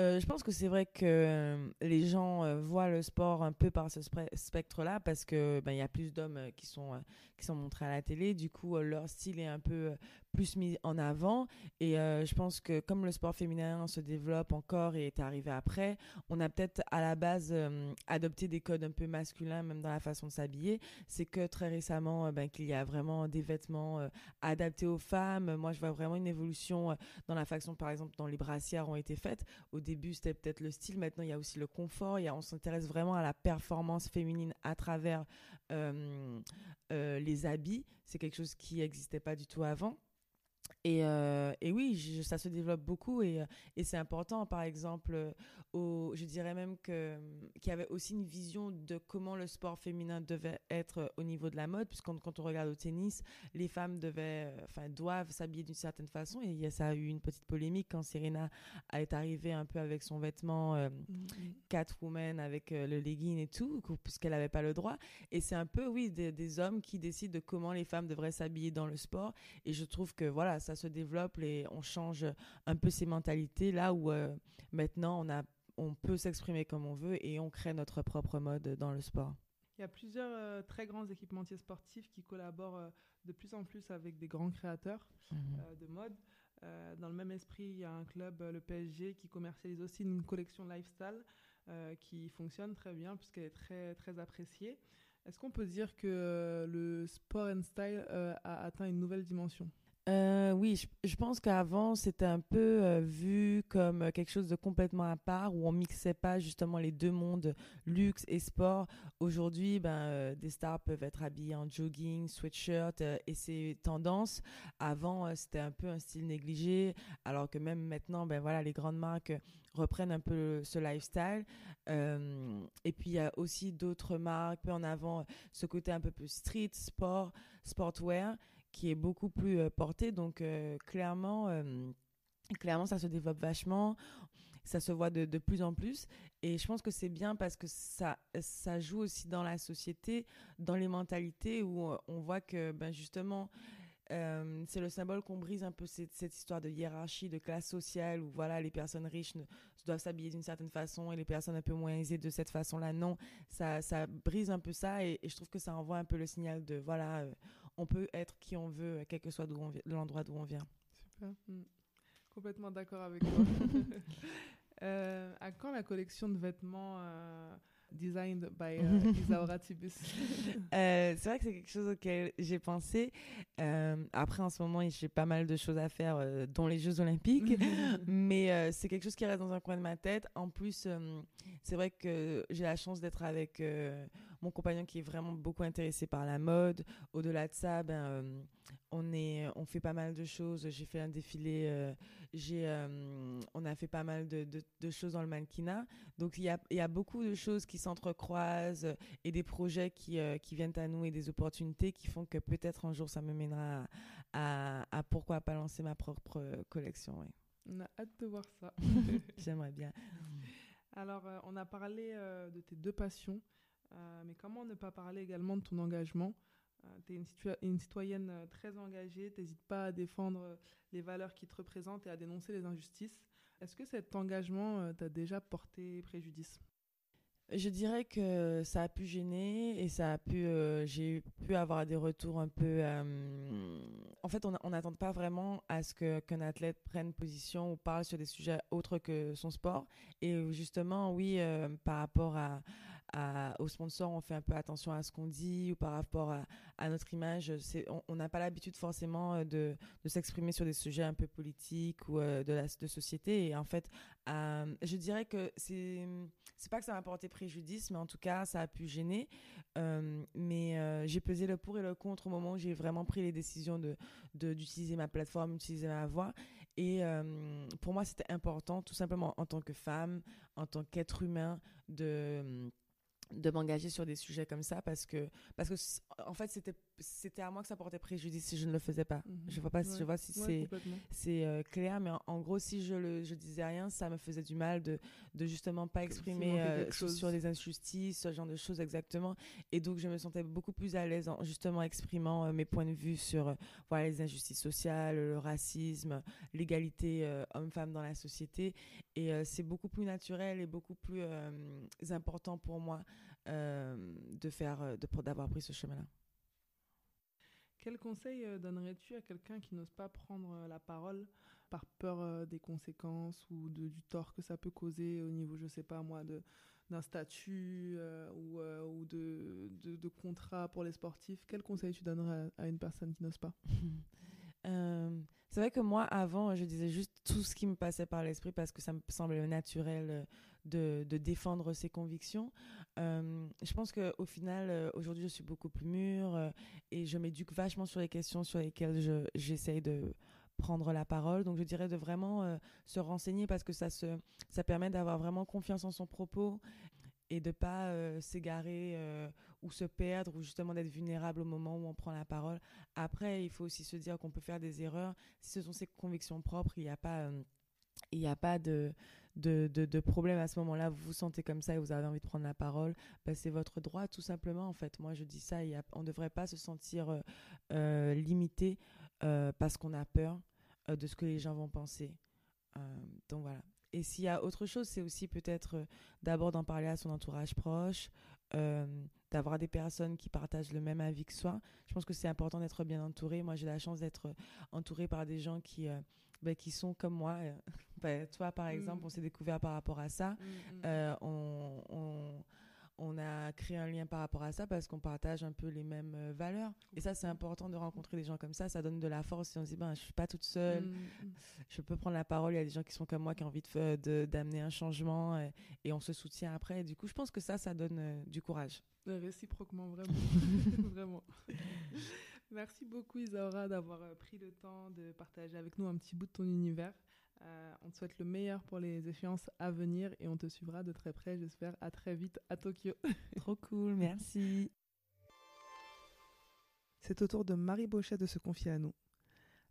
Euh, je pense que c'est vrai que euh, les gens euh, voient le sport un peu par ce spectre-là parce que ben il y a plus d'hommes qui sont qui sont montrés à la télé. Du coup, leur style est un peu plus mis en avant. Et euh, je pense que comme le sport féminin se développe encore et est arrivé après, on a peut-être à la base euh, adopté des codes un peu masculins, même dans la façon de s'habiller. C'est que très récemment, euh, ben, qu'il y a vraiment des vêtements adaptés aux femmes. Moi, je vois vraiment une évolution dans la façon, par exemple, dont les brassières ont été faites. Au début, c'était peut-être le style. Maintenant, il y a aussi le confort. Il y a, on s'intéresse vraiment à la performance féminine à travers les habits. C'est quelque chose qui n'existait pas du tout avant. Et, euh, et, oui, ça se développe beaucoup et, euh, et c'est important. Par exemple, euh, au, je dirais même que qu'il y avait aussi une vision de comment le sport féminin devait être au niveau de la mode, puisque quand, on regarde au tennis, les femmes devaient, enfin, doivent s'habiller d'une certaine façon. Et ça a eu une petite polémique quand Serena est arrivée un peu avec son vêtement mm-hmm. Catwoman avec le legging et tout, puisqu'elle n'avait pas le droit. Et c'est un peu, oui, des, des hommes qui décident de comment les femmes devraient s'habiller dans le sport. Et je trouve que voilà ça se développe et on change un peu ces mentalités là où euh, maintenant on a on peut s'exprimer comme on veut et on crée notre propre mode dans le sport. Il y a plusieurs euh, très grands équipementiers sportifs qui collaborent euh, de plus en plus avec des grands créateurs mhm. de mode. dans le même esprit, il y a un club, le PSG, qui commercialise aussi une collection lifestyle qui fonctionne très bien puisqu'elle est très, très appréciée. Est-ce qu'on peut dire que le sport and style a atteint une nouvelle dimension? Euh, oui, je, pense qu'avant, c'était un peu euh, vu comme quelque chose de complètement à part, où on mixait pas justement les deux mondes, luxe et sport. Aujourd'hui, ben, euh, des stars peuvent être habillées en jogging, sweatshirt, et c'est tendance. Avant, c'était un peu un style négligé, alors que même maintenant, ben voilà, les grandes marques reprennent un peu ce lifestyle. et puis, il y a aussi d'autres marques, peu en avant ce côté un peu plus street, sport, sportwear qui est beaucoup plus euh, porté. Donc, euh, clairement, euh, clairement, ça se développe vachement. Ça se voit de, de plus en plus. Et je pense que c'est bien parce que ça, ça joue aussi dans la société, dans les mentalités où on voit que, ben justement, c'est le symbole qu'on brise un peu cette, histoire de hiérarchie, de classe sociale, où voilà, les personnes riches doivent s'habiller d'une certaine façon et les personnes un peu moins aisées de cette façon-là. Non, ça, ça brise un peu ça et, je trouve que ça envoie un peu le signal de voilà, on peut être qui on veut, quel que soit l'endroit d'où on vient. Super. Hmm. Complètement d'accord avec toi. [LAUGHS] euh, à quand la collection de vêtements euh, designed by [LAUGHS] uh, Isaura Tibus euh, C'est vrai que c'est quelque chose auquel j'ai pensé. Euh, après, en ce moment, j'ai pas mal de choses à faire, euh, dont les Jeux Olympiques. [LAUGHS] mais c'est quelque chose qui reste dans un coin de ma tête. En plus, c'est vrai que j'ai la chance d'être avec mon compagnon qui est vraiment beaucoup intéressé par la mode. Au-delà de ça, ben, on, est, on fait pas mal de choses. J'ai fait un défilé, j'ai, on a fait pas mal de, de, choses dans le mannequinat. Donc il y a, y a beaucoup de choses qui s'entrecroisent et des projets qui, qui viennent à nous et des opportunités qui font que peut-être un jour ça me mènera à, à, pourquoi pas lancer ma propre collection. On a hâte de voir ça. [LAUGHS] J'aimerais bien. [LAUGHS] Alors, on a parlé de tes deux passions, euh, mais comment ne pas parler également de ton engagement? euh, Tu es une, citoyenne euh, très engagée, tu n'hésites pas à défendre les valeurs qui te représentent et à dénoncer les injustices. Est-ce que cet engagement t'a déjà porté préjudice? Je dirais que ça a pu gêner et ça a pu, j'ai pu avoir des retours un peu. en fait, on n'attend pas vraiment à ce que qu'un athlète prenne position ou parle sur des sujets autres que son sport. Et justement, oui, par rapport à, aux sponsors, on fait un peu attention à ce qu'on dit ou par rapport à, notre image. On n'a pas l'habitude forcément euh, de, s'exprimer sur des sujets un peu politiques ou euh, de de société. Et en fait, euh, je dirais que c'est c'est pas que ça m'a porté préjudice, mais en tout cas, ça a pu gêner. mais j'ai pesé le pour et le contre au moment où j'ai vraiment pris les décisions de d'utiliser ma plateforme, d'utiliser ma voix. Et pour moi, c'était important, tout simplement en tant que femme, en tant qu'être humain, de de m'engager sur des sujets comme ça parce que parce que en fait c'était c'était à moi que ça portait préjudice si je ne le faisais pas. Mhm. Je vois pas si je vois si c'est c'est euh, clair mais en, gros si je le je disais rien, ça me faisait du mal de de justement pas exprimer euh, sur des injustices, ce genre de choses exactement et donc je me sentais beaucoup plus à l'aise en justement exprimant euh, mes points de vue sur voilà les injustices sociales, le racisme, l'égalité homme-femme dans la société et c'est beaucoup plus naturel et beaucoup plus important pour moi de faire d'avoir pris ce chemin-là. Quel conseil donnerais-tu à quelqu'un qui n'ose pas prendre la parole par peur des conséquences ou de, du tort que ça peut causer au niveau, je sais pas moi, d'un statut ou, ou de, de, contrat pour les sportifs, quel conseil tu donnerais à, à une personne qui n'ose pas? [LAUGHS] Euh, c'est vrai que moi, avant, je disais juste tout ce qui me passait par l'esprit parce que ça me semblait naturel euh, de, défendre ses convictions. Euh, je pense qu'au final, euh, aujourd'hui, je suis beaucoup plus mûre et je m'éduque vachement sur les questions sur lesquelles je, j'essaye de prendre la parole. Donc, je dirais de vraiment se renseigner parce que ça, se, ça permet d'avoir vraiment confiance en son propos et de pas euh, s'égarer ou se perdre ou justement d'être vulnérable au moment où on prend la parole. Après, il faut aussi se dire qu'on peut faire des erreurs. Si ce sont ses convictions propres, il n'y a pas, euh, il n'y a pas de, de, de, problème à ce moment-là. Vous vous sentez comme ça et vous avez envie de prendre la parole, bah, c'est votre droit tout simplement. En fait, moi je dis ça, on ne devrait pas se sentir euh, euh, limité parce qu'on a peur de ce que les gens vont penser. Donc voilà. Et s'il y a autre chose, c'est aussi peut-être d'abord d'en parler à son entourage proche, euh, d'avoir des personnes qui partagent le même avis que soi. Je pense que c'est important d'être bien entouré. Moi, j'ai la chance d'être entourée par des gens qui, euh, bah, qui sont comme moi. [LAUGHS] bah, toi, par exemple, Mm. on s'est découvert par rapport à ça. Mm, mm. Euh, on, on, on a créé un lien par rapport à ça parce qu'on partage un peu les mêmes euh, valeurs. Et ça, c'est important de rencontrer des gens comme ça. Ça donne de la force. Et on se dit, ben, je suis pas toute seule. Mm, mm. Je peux prendre la parole. Il y a des gens qui sont comme moi, qui ont envie de, d'amener un changement et, et on se soutient après. Et du coup, je pense que ça, ça donne euh, du courage. Euh, Réciproquement, vraiment. [LAUGHS] vraiment. Merci beaucoup Isaura d'avoir euh, pris le temps de partager avec nous un petit bout de ton univers. Euh, on te souhaite le meilleur pour les échéances à venir et on te suivra de très près, j'espère, à très vite à Tokyo. [LAUGHS] Trop cool, merci. C'est au tour de Marie Bauchet de se confier à nous.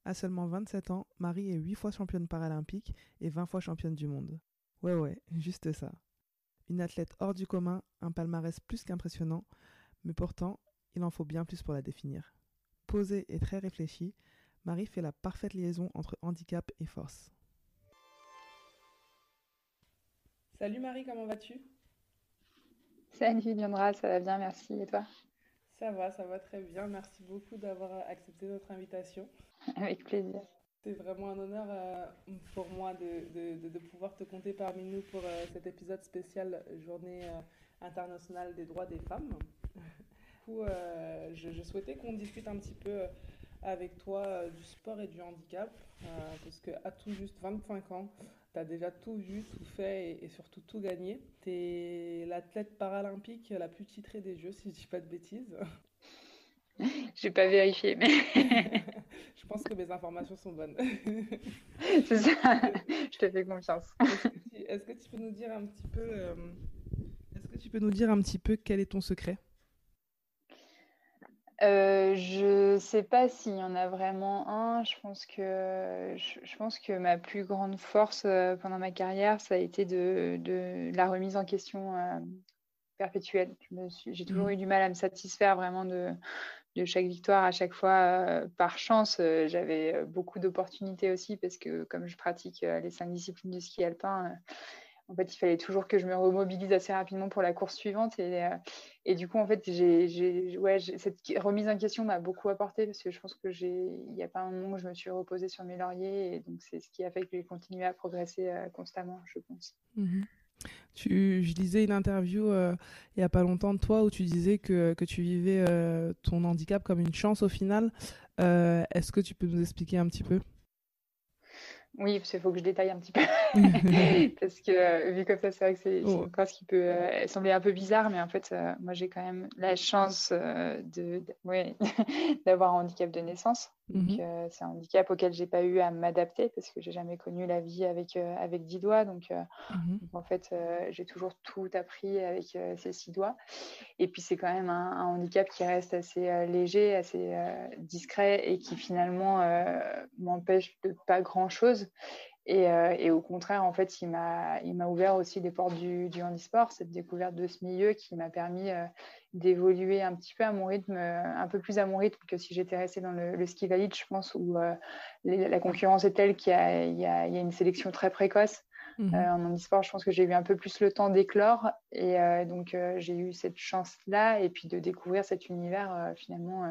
À seulement 27 ans, Marie est 8 fois championne paralympique et 20 fois championne du monde. Ouais ouais, juste ça. Une athlète hors du commun, un palmarès plus qu'impressionnant, mais pourtant, il en faut bien plus pour la définir. Posée et très réfléchie, Marie fait la parfaite liaison entre handicap et force. Salut Marie, comment vas-tu? Salut Leandra, ça va bien, merci. Et toi? Ça va, ça va très bien. Merci beaucoup d'avoir accepté notre invitation. [LAUGHS] Avec plaisir. C'est vraiment un honneur euh, pour moi de, de, de, de pouvoir te compter parmi nous pour euh, cet épisode spécial Journée euh, internationale des droits des femmes. [LAUGHS] je, je souhaitais qu'on discute un petit peu avec toi du sport et du handicap, parce qu'à tout juste 25 ans, tu as déjà tout vu, tout fait et, et surtout tout gagné. Tu es l'athlète paralympique la plus titrée des Jeux, si je dis pas de bêtises. [LAUGHS] J'ai pas vérifié, mais [LAUGHS] je pense que mes informations sont bonnes. [LAUGHS] c'est ça. Je te fais confiance. Est-ce que, tu, est-ce que tu peux nous dire un petit peu, euh, est-ce que tu peux nous dire un petit peu quel est ton secret? Euh, je sais pas s'il y en a vraiment un. Je pense que je, je pense que ma plus grande force euh, pendant ma carrière, ça a été de, de la remise en question euh, perpétuelle. J'ai toujours Mhm. eu du mal à me satisfaire vraiment de, de chaque victoire à chaque fois. euh, par chance, j'avais beaucoup d'opportunités aussi parce que comme je pratique les cinq disciplines du ski alpin, en fait, il fallait toujours que je me remobilise assez rapidement pour la course suivante. Et, euh, du coup, en fait, cette remise en question m'a beaucoup apporté parce que je pense que j'ai, il n'y a pas un moment où je me suis reposée sur mes lauriers. Et donc, c'est ce qui a fait que j'ai continué à progresser euh, constamment, je pense. Mhm. Tu, je lisais une interview euh, il n'y a pas longtemps de toi où tu disais que, tu vivais ton handicap comme une chance au final. Est-ce que tu peux nous expliquer un petit peu? Oui, parce qu'il faut que je détaille un petit peu. [LAUGHS] parce que euh, vu comme ça, c'est vrai que c'est, c'est Oh. une phrase qui peut euh, sembler un peu bizarre, mais en fait, euh, moi, j'ai quand même la chance de, de- ouais, [LAUGHS] d'avoir un handicap de naissance. Donc, Mhm. euh, c'est un handicap auquel j'ai pas eu à m'adapter parce que j'ai jamais connu la vie avec, euh, avec dix doigts. Donc, euh, Mhm. donc, en fait, euh, j'ai toujours tout appris avec ces six doigts. Et puis, c'est quand même un, un handicap qui reste assez léger, assez discret et qui finalement m'empêche de pas grand-chose. Et, euh, et au contraire, en fait, il m'a, ouvert aussi des portes du, du handisport, cette découverte de ce milieu qui m'a permis euh, d'évoluer un petit peu à mon rythme, euh, un peu plus à mon rythme que si j'étais restée dans le, le ski valide, je pense, où les- la concurrence est telle qu'il y y y a une sélection très précoce. Euh, en handisport, je pense que j'ai eu un peu plus le temps d'éclore et euh, donc euh, j'ai eu cette chance-là et puis de découvrir cet univers finalement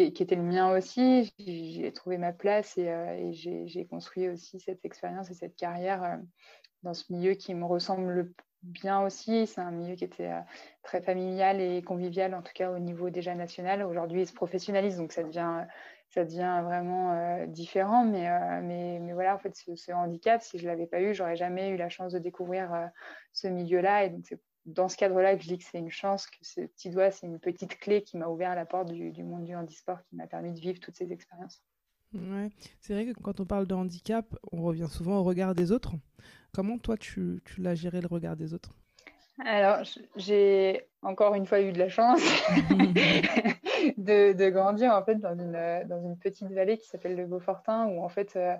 euh, qui, était le mien aussi. J'ai trouvé ma place et, et j'ai construit aussi cette expérience et cette carrière dans ce milieu qui me ressemble bien aussi. C'est un milieu qui était très familial et convivial, en tout cas au niveau déjà national. Aujourd'hui, il se professionnalise, donc ça devient, ça devient vraiment différent. Mais, mais, mais, voilà, en fait, ce, handicap, si je ne l'avais pas eu, j'aurais jamais eu la chance de découvrir ce milieu-là. Et donc, c'est dans ce cadre-là que je dis que c'est une chance, que ce petit doigt, c'est une petite clé qui m'a ouvert la porte du, du monde du handisport, qui m'a permis de vivre toutes ces expériences. Ouais. C'est vrai que quand on parle de handicap, on revient souvent au regard des autres. Comment toi, tu, tu l'as géré le regard des autres? Alors, j'ai encore une fois eu de la chance [LAUGHS] [LAUGHS] de, de, grandir en fait dans une, dans une petite vallée qui s'appelle le Beaufortin, où en fait euh,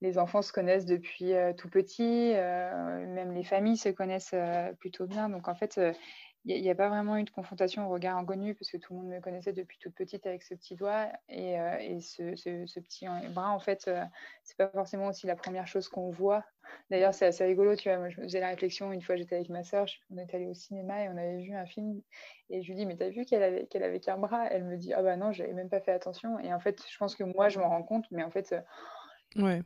les enfants se connaissent depuis euh, tout petit, euh, même les familles se connaissent plutôt bien. Donc en fait, il n'y a, pas vraiment eu de confrontation au regard inconnu parce que tout le monde me connaissait depuis toute petite avec ce petit doigt. Et, euh, ce, petit bras en fait euh, c'est pas forcément aussi la première chose qu'on voit. D'ailleurs c'est assez rigolo tu vois. Moi je faisais la réflexion une fois j'étais avec ma soeur on était allé au cinéma et on avait vu un film. Et je lui dis mais t'as vu qu'elle avait qu'elle avait qu'un bras? Elle me dit ah bah non j'avais même pas fait attention. Et en fait je pense que moi je m'en rends compte mais en fait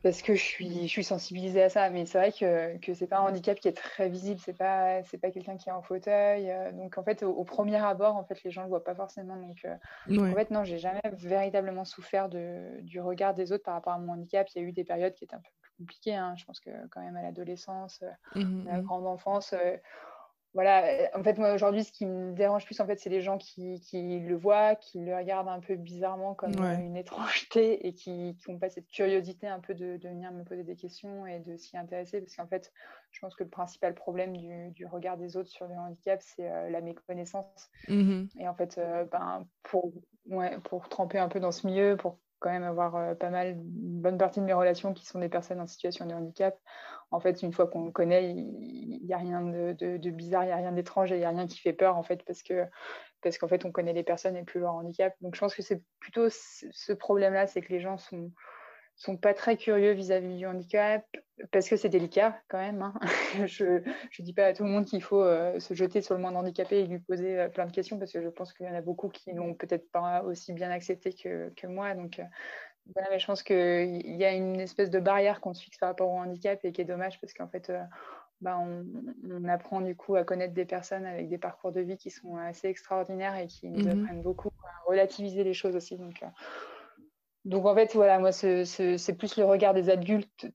parce que je suis, je suis sensibilisée à ça. Mais c'est vrai que, que c'est pas un handicap qui est très visible. C'est pas, c'est pas quelqu'un qui est en fauteuil. Euh, donc en fait, au, premier abord, en fait, les gens le voient pas forcément. Donc, euh, en fait, non, j'ai jamais véritablement souffert de, du regard des autres par rapport à mon handicap. Il y a eu des périodes qui étaient un peu plus compliquées. Hein. Je pense que quand même à l'adolescence, euh, mmh à la mmh. grande enfance voilà, euh, en fait, moi aujourd'hui, ce qui me dérange plus, en fait, c'est les gens qui, qui, le voient, qui le regardent un peu bizarrement comme euh, une étrangeté et qui n'ont pas cette curiosité un peu de, de, venir me poser des questions et de s'y intéresser. Parce qu'en fait, je pense que le principal problème du, du regard des autres sur le handicap, c'est euh, la méconnaissance. Mmh et en fait, ben, pour, ouais, pour tremper un peu dans ce milieu, pour quand même avoir euh, pas mal, une bonne partie de mes relations qui sont des personnes en situation de handicap. En fait, une fois qu'on connaît, il n'y a rien de, bizarre, il n'y a rien d'étrange et il n'y a rien qui fait peur, en fait, parce que parce qu'en fait, on connaît les personnes et plus leur handicap. Donc, je pense que c'est plutôt ce problème-là, c'est que les gens sont, sont pas très curieux vis-à-vis du handicap parce que c'est délicat quand même. Hein. [LAUGHS] je ne dis pas à tout le monde qu'il faut euh, se jeter sur le monde handicapé et lui poser euh, plein de questions parce que je pense qu'il y en a beaucoup qui n'ont peut-être pas aussi bien accepté que, que moi. Donc, euh, voilà, mais je pense qu'il y a une espèce de barrière qu'on se fixe par rapport au handicap et qui est dommage parce qu'en fait, bah, on, on, apprend du coup à connaître des personnes avec des parcours de vie qui sont assez extraordinaires et qui nous mmh apprennent beaucoup à relativiser les choses aussi. Donc, donc en fait, voilà, moi, c'est plus le regard des adultes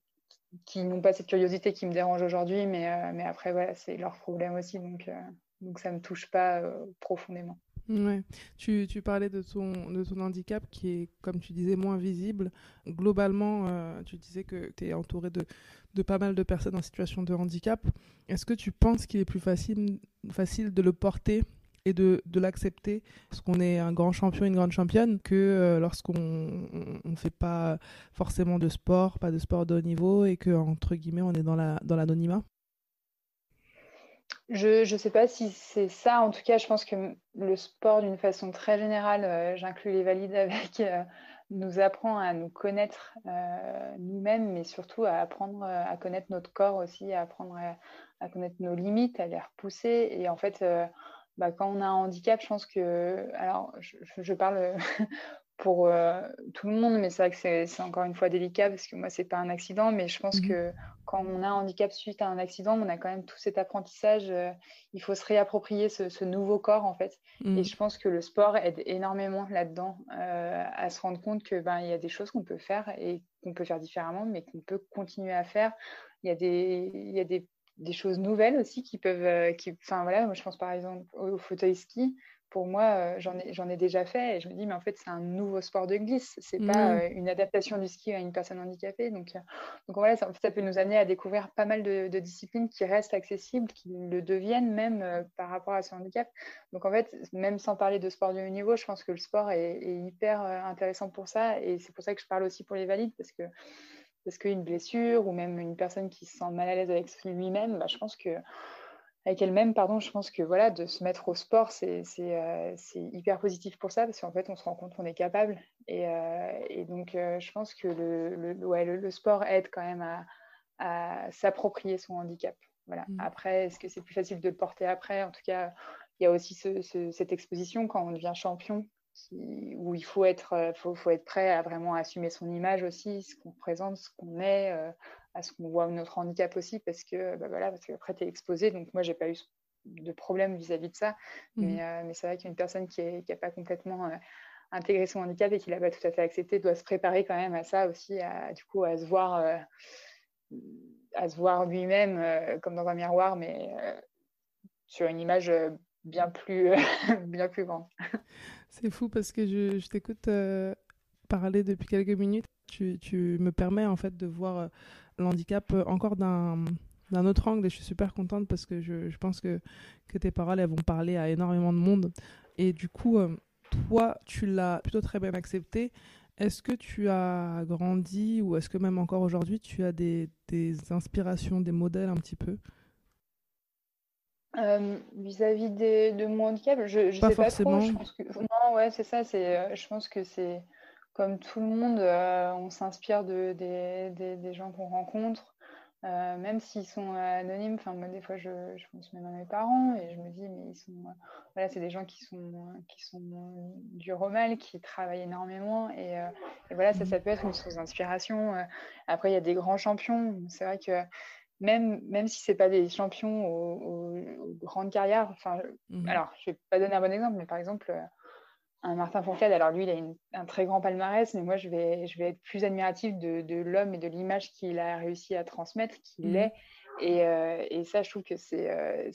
qui n'ont pas cette curiosité qui me dérange aujourd'hui, mais, euh, mais après, voilà, c'est leur problème aussi, donc, euh, donc ça ne me touche pas euh, profondément. Ouais. Tu, tu, parlais de ton, de ton handicap qui est, comme tu disais, moins visible. Globalement, tu disais que tu es entouré de, de pas mal de personnes en situation de handicap. Est-ce que tu penses qu'il est plus facile, facile de le porter et de, de l'accepter lorsqu'on est un grand champion, une grande championne, que euh, lorsqu'on ne fait pas forcément de sport, pas de sport de haut niveau, et que entre guillemets on est dans la dans l'anonymat? Je ne sais pas si c'est ça. En tout cas, je pense que le sport, d'une façon très générale, euh, j'inclus les valides avec, euh, nous apprend à nous connaître nous-mêmes, mais surtout à apprendre à connaître notre corps aussi, à apprendre à, à connaître nos limites, à les repousser. Et en fait, bah, quand on a un handicap, je pense que. Alors, je, parle [LAUGHS] pour euh, tout le monde, mais c'est vrai que c'est encore une fois délicat parce que moi, c'est pas un accident, mais je pense mmh que quand on a un handicap suite à un accident, on a quand même tout cet apprentissage. Euh, il faut se réapproprier ce, nouveau corps, en fait. Et mmh. je pense que le sport aide énormément là-dedans euh, à se rendre compte que ben, il y a des choses qu'on peut faire et qu'on peut faire différemment, mais qu'on peut continuer à faire. Il y a des, il y a des des choses nouvelles aussi qui peuvent. Enfin voilà, moi je pense par exemple au, fauteuil ski. Pour moi, euh, j'en ai, j'en ai déjà fait et je me dis, mais en fait, c'est un nouveau sport de glisse. C'est n'est pas mmh. euh, une adaptation du ski à une personne handicapée. Donc, donc voilà, ça, ça, peut nous amener à découvrir pas mal de, disciplines qui restent accessibles, qui le deviennent même par rapport à ce handicap. Donc en fait, même sans parler de sport de haut niveau, je pense que le sport est, est hyper intéressant pour ça. Et c'est pour ça que je parle aussi pour les valides parce que parce qu'une blessure ou même une personne qui se sent mal à l'aise avec lui-même, bah, je pense que avec elle-même, pardon, je pense que voilà, de se mettre au sport, c'est euh, hyper positif pour ça, parce qu'en fait, on se rend compte qu'on est capable. Et, euh, donc, euh, je pense que le, le, ouais, le, sport aide quand même à, à s'approprier son handicap. Voilà. Mmh. Après, est-ce que c'est plus facile de le porter après? En tout cas, il y a aussi ce, cette exposition quand on devient champion qui, où il faut être, faut, faut, être prêt à vraiment assumer son image aussi, ce qu'on représente, ce qu'on est, à ce qu'on voit notre handicap aussi, parce que bah voilà, parce qu'après tu es exposé. Donc moi, j'ai pas eu de problème vis-à-vis de ça, mmh. mais, mais c'est vrai qu'une personne qui n'a pas complètement intégré son handicap et qui l'a pas tout à fait accepté doit se préparer quand même à ça aussi, à, du coup à se voir à se voir lui-même euh, comme dans un miroir, mais euh, sur une image euh, bien plus, [LAUGHS] bien plus grande. C'est fou parce que je, je t'écoute parler depuis quelques minutes. Tu, tu, me permets en fait de voir l'handicap encore d'un d'un autre angle et je suis super contente parce que je, je, pense que, que tes paroles elles vont parler à énormément de monde et du coup toi tu l'as plutôt très bien accepté est-ce que tu as grandi ou est-ce que même encore aujourd'hui tu as des, des, inspirations, des modèles un petit peu? Euh, Vis-à-vis de mon handicap, je ne sais pas trop. Je pense que... Non, ouais, c'est ça. C'est, euh, je pense que c'est comme tout le monde, euh, on s'inspire de, des, des, des gens qu'on rencontre. Euh, même s'ils sont anonymes, enfin moi des fois je, je, pense même à mes parents et je me dis mais ils sont voilà c'est des gens qui sont qui sont du romal, qui travaillent énormément et, euh, et voilà ça ça peut être une source d'inspiration. Euh. Après il y a des grands champions, c'est vrai que même même si c'est pas des champions aux, aux, grandes carrières, enfin mmh alors je vais pas donner un bon exemple mais par exemple un Martin Fourcade, alors lui, il a un très grand palmarès, mais moi, je vais, je vais être plus admiratif de, de l'homme et de l'image qu'il a réussi à transmettre, qu'il mmh. est. Et, euh, et, ça, je trouve que c'est, euh,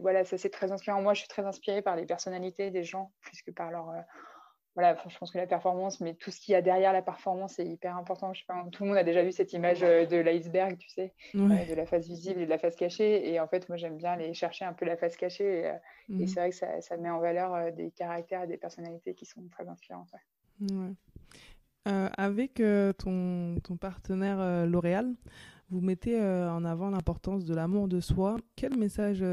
voilà, ça c'est très inspirant. Moi, je suis très inspirée par les personnalités des gens, plus que par leur, euh, voilà, je pense que la performance, mais tout ce qu'il y a derrière la performance est hyper important. Je sais pas, tout le monde a déjà vu cette image euh, de l'iceberg, tu sais, euh, de la face visible et de la face cachée. Et en fait, moi, j'aime bien aller chercher un peu la face cachée. Et, euh, mmh. c'est vrai que ça, ça, met en valeur des caractères et des personnalités qui sont très inspirantes. avec ton, ton, partenaire L'Oréal, vous mettez en avant l'importance de l'amour de soi. Quel message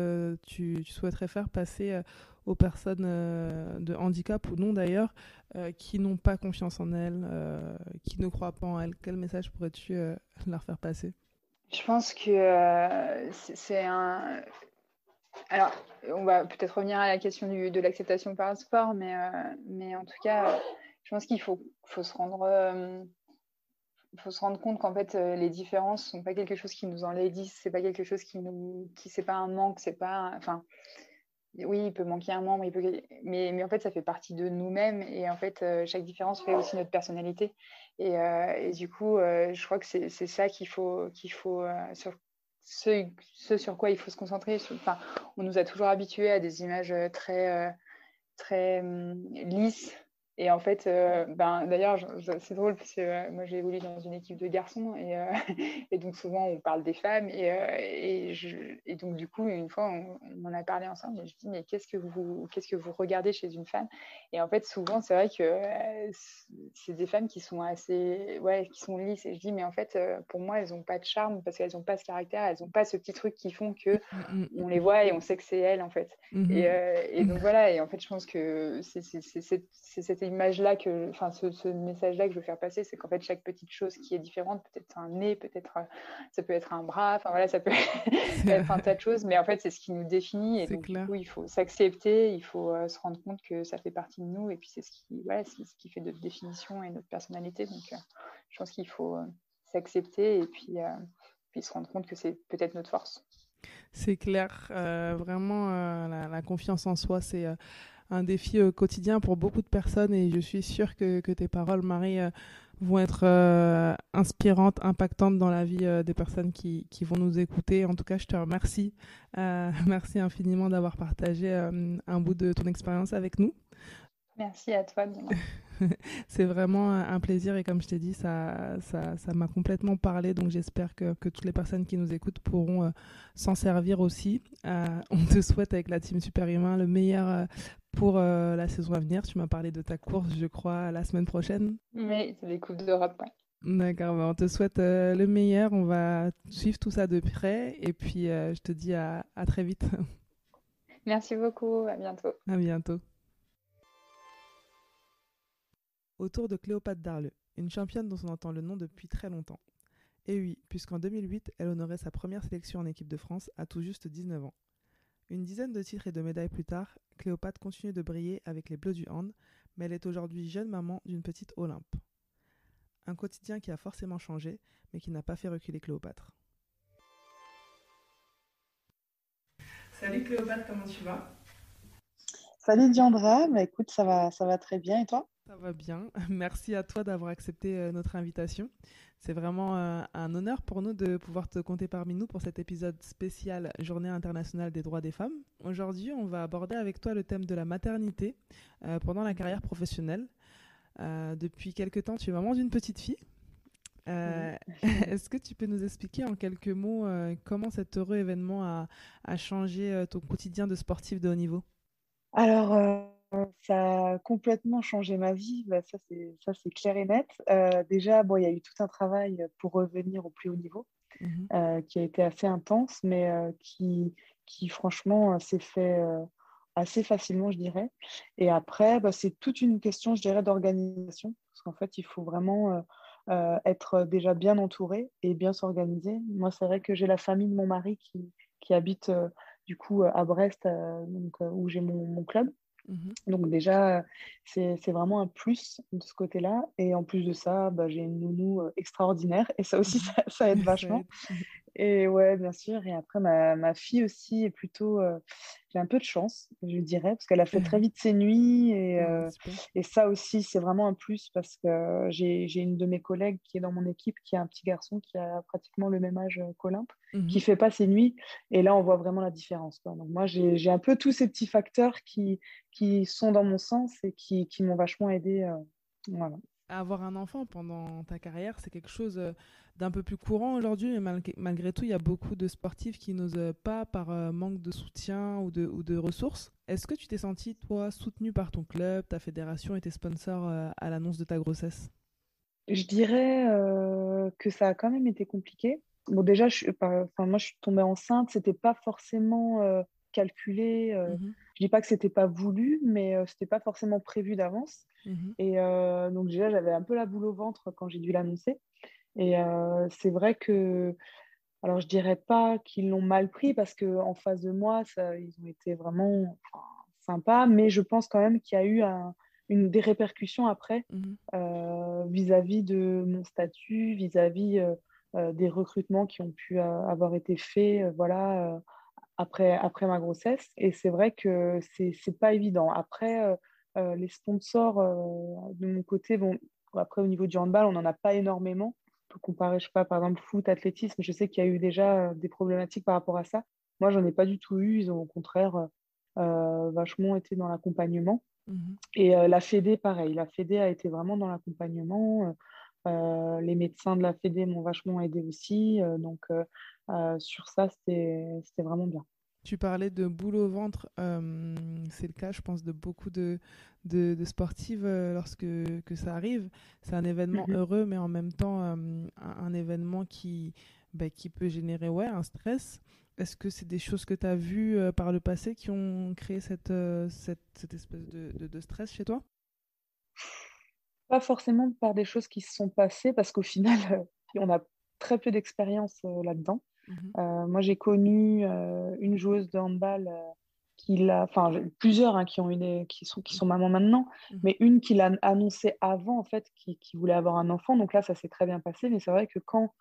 tu, tu, souhaiterais faire passer aux personnes euh, de handicap ou non d'ailleurs, euh, qui n'ont pas confiance en elles, euh, qui ne croient pas en elles. Quel message pourrais-tu leur faire passer? Je pense que c'est un... Alors, on va peut-être revenir à la question du, de l'acceptation par le sport, mais, mais en tout cas, je pense qu'il faut, faut se rendre faut se rendre compte qu'en fait les différences sont pas quelque chose qui nous enlaidissent c'est pas quelque chose qui nous qui c'est pas un manque c'est pas enfin oui, il peut manquer un membre, mais, en fait, ça fait partie de nous-mêmes et en fait, euh, chaque différence fait aussi notre personnalité. Et, euh, du coup, euh, je crois que c'est ça qu'il faut, qu'il faut sur ce, ce, sur quoi il faut se concentrer. Enfin, on nous a toujours habitués à des images très, très hum, lisses et en fait, euh, ben, d'ailleurs, c'est drôle parce que euh, moi j'ai évolué dans une équipe de garçons et, euh, [LAUGHS] et donc souvent on parle des femmes et, et, je, et, donc du coup une fois on, on, en a parlé ensemble et je dis mais qu'est-ce que vous qu'est-ce que vous regardez chez une femme? Et en fait souvent c'est vrai que c'est des femmes qui sont assez ouais qui sont lisses et je dis mais en fait pour moi elles n'ont pas de charme parce qu'elles n'ont pas ce caractère, elles n'ont pas ce petit truc qui font que mmh, mmh. on les voit et on sait que c'est elles en fait. Mmh et, donc voilà et en fait je pense que c'est cette image-là, que, enfin, ce, message-là que je veux faire passer, c'est qu'en fait, chaque petite chose qui est différente, peut-être un nez, peut-être ça peut être un bras, enfin voilà, ça peut [LAUGHS] être un tas de choses, mais en fait, c'est ce qui nous définit. Et donc, du coup, il faut s'accepter, il faut euh, se rendre compte que ça fait partie de nous, et puis c'est ce qui, c'est ce qui fait notre définition et notre personnalité. Donc, euh, je pense qu'il faut euh, s'accepter et puis, puis se rendre compte que c'est peut-être notre force. C'est clair, vraiment, la, la, confiance en soi, c'est un défi euh, quotidien pour beaucoup de personnes et je suis sûre que, que tes paroles, Marie, euh, vont être euh, inspirantes, impactantes dans la vie des personnes qui, qui, vont nous écouter. En tout cas, je te remercie. [LAUGHS] merci infiniment d'avoir partagé un bout de ton expérience avec nous. Merci à toi. [LAUGHS] c'est vraiment un plaisir et comme je t'ai dit, ça, ça, ça m'a complètement parlé. Donc j'espère que, que, toutes les personnes qui nous écoutent pourront s'en servir aussi. [LAUGHS] on te souhaite avec la team Super Humain le meilleur pour euh, la saison à venir. Tu m'as parlé de ta course, je crois, la semaine prochaine. Oui, c'est les Coupes d'Europe. D'accord, bah, on te souhaite euh, le meilleur. On va suivre tout ça de près. Et puis, euh, je te dis à, à très vite. [LAUGHS] Merci beaucoup. À bientôt. À bientôt. Autour de Cléopâtre Darle, une championne dont on entend le nom depuis très longtemps. Et oui, puisqu'en 2008, elle honorait sa première sélection en équipe de France à tout juste 19 ans. Une dizaine de titres et de médailles plus tard, Cléopâtre continue de briller avec les Bleus du Hand, mais elle est aujourd'hui jeune maman d'une petite Olympe. Un quotidien qui a forcément changé, mais qui n'a pas fait reculer Cléopâtre. Salut Cléopâtre, comment tu vas? Salut Diandra, bah, écoute, ça va, ça va très bien et toi? Ça va bien. [LAUGHS] Merci à toi d'avoir accepté euh, notre invitation. C'est vraiment euh, un honneur pour nous de pouvoir te compter parmi nous pour cet épisode spécial Journée internationale des droits des femmes. Aujourd'hui, on va aborder avec toi le thème de la maternité euh, pendant la carrière professionnelle. depuis quelque temps, tu es maman d'une petite fille. [LAUGHS] Est-ce que tu peux nous expliquer en quelques mots comment cet heureux événement a, a changé ton quotidien de sportif de haut niveau? Alors, ça a complètement changé ma vie, bah, ça c'est clair et net. Euh, déjà, bon, il y a eu tout un travail pour revenir au plus haut niveau, mmh euh, qui a été assez intense, mais qui, qui franchement s'est fait assez facilement, je dirais. Et après, bah, c'est toute une question, je dirais, d'organisation, parce qu'en fait, il faut vraiment être déjà bien entouré et bien s'organiser. Moi, c'est vrai que j'ai la famille de mon mari qui, qui habite du coup à Brest, donc, où j'ai mon, club. Mmh donc déjà, c'est vraiment un plus de ce côté-là. Et en plus de ça, bah, j'ai une nounou extraordinaire. Et ça aussi, ça, ça aide [LAUGHS] vachement. Et ouais, bien sûr. Et après, ma, ma fille aussi est plutôt. Euh, j'ai un peu de chance, je dirais, parce qu'elle a fait très [LAUGHS] vite ses nuits. Et, euh, et ça aussi, c'est vraiment un plus parce que j'ai une de mes collègues qui est dans mon équipe qui a un petit garçon qui a pratiquement le même âge qu'Olympe, mmh qui fait pas ses nuits. Et là, on voit vraiment la différence. Quoi. Donc, moi, j'ai un peu tous ces petits facteurs qui, qui sont dans mon sens et qui, qui m'ont vachement aidé. Euh, voilà. Avoir un enfant pendant ta carrière, c'est quelque chose d'un peu plus courant aujourd'hui, mais malgré, tout, il y a beaucoup de sportifs qui n'osent pas par euh, manque de soutien ou de, ou de ressources. Est-ce que tu t'es senti, toi, soutenu par ton club, ta fédération et tes sponsors euh, à l'annonce de ta grossesse? Je dirais euh, que ça a quand même été compliqué. Bon, déjà, je, enfin, moi, je suis tombée enceinte, c'était pas forcément calculé. Mmh Je dis pas que c'était pas voulu, mais c'était pas forcément prévu d'avance. Mmh et donc déjà, j'avais un peu la boule au ventre quand j'ai dû l'annoncer. Et euh, c'est vrai que, alors je dirais pas qu'ils l'ont mal pris parce qu'en face de moi, ça, ils ont été vraiment sympas, mais je pense quand même qu'il y a eu une, des répercussions après mmh euh, vis-à-vis de mon statut, vis-à-vis euh, des recrutements qui ont pu avoir été faits voilà, après, après ma grossesse. Et c'est vrai que c'est pas évident. Après, les sponsors, de mon côté, bon, après au niveau du handball, on n'en a pas énormément comparer, je sais pas, par exemple, foot, athlétisme, je sais qu'il y a eu déjà euh, des problématiques par rapport à ça. Moi, j'en ai pas du tout eu. Ils ont au contraire euh, euh, vachement été dans l'accompagnement. Mmh Et la Fédé, pareil. La Fédé a été vraiment dans l'accompagnement. les médecins de la Fédé m'ont vachement aidé aussi. donc, sur ça, c'était vraiment bien. Tu parlais de boule au ventre. c'est le cas, je pense, de beaucoup de, de, sportives lorsque que ça arrive. C'est un événement Mhm. heureux, mais en même temps, un, événement qui, bah, qui peut générer ouais, un stress. Est-ce que c'est des choses que tu as vues par le passé qui ont créé cette, cette, cette espèce de, de, stress chez toi? Pas forcément par des choses qui se sont passées, parce qu'au final, [LAUGHS] on a très peu d'expérience là-dedans. Mmh euh, moi, j'ai connu euh, une joueuse de handball euh, qui l'a, enfin plusieurs hein, qui ont une, qui sont qui sont mamans maintenant, mmh mais une qui l'a annoncé avant en fait, qui, qui, voulait avoir un enfant. Donc là, ça s'est très bien passé. Mais c'est vrai que quand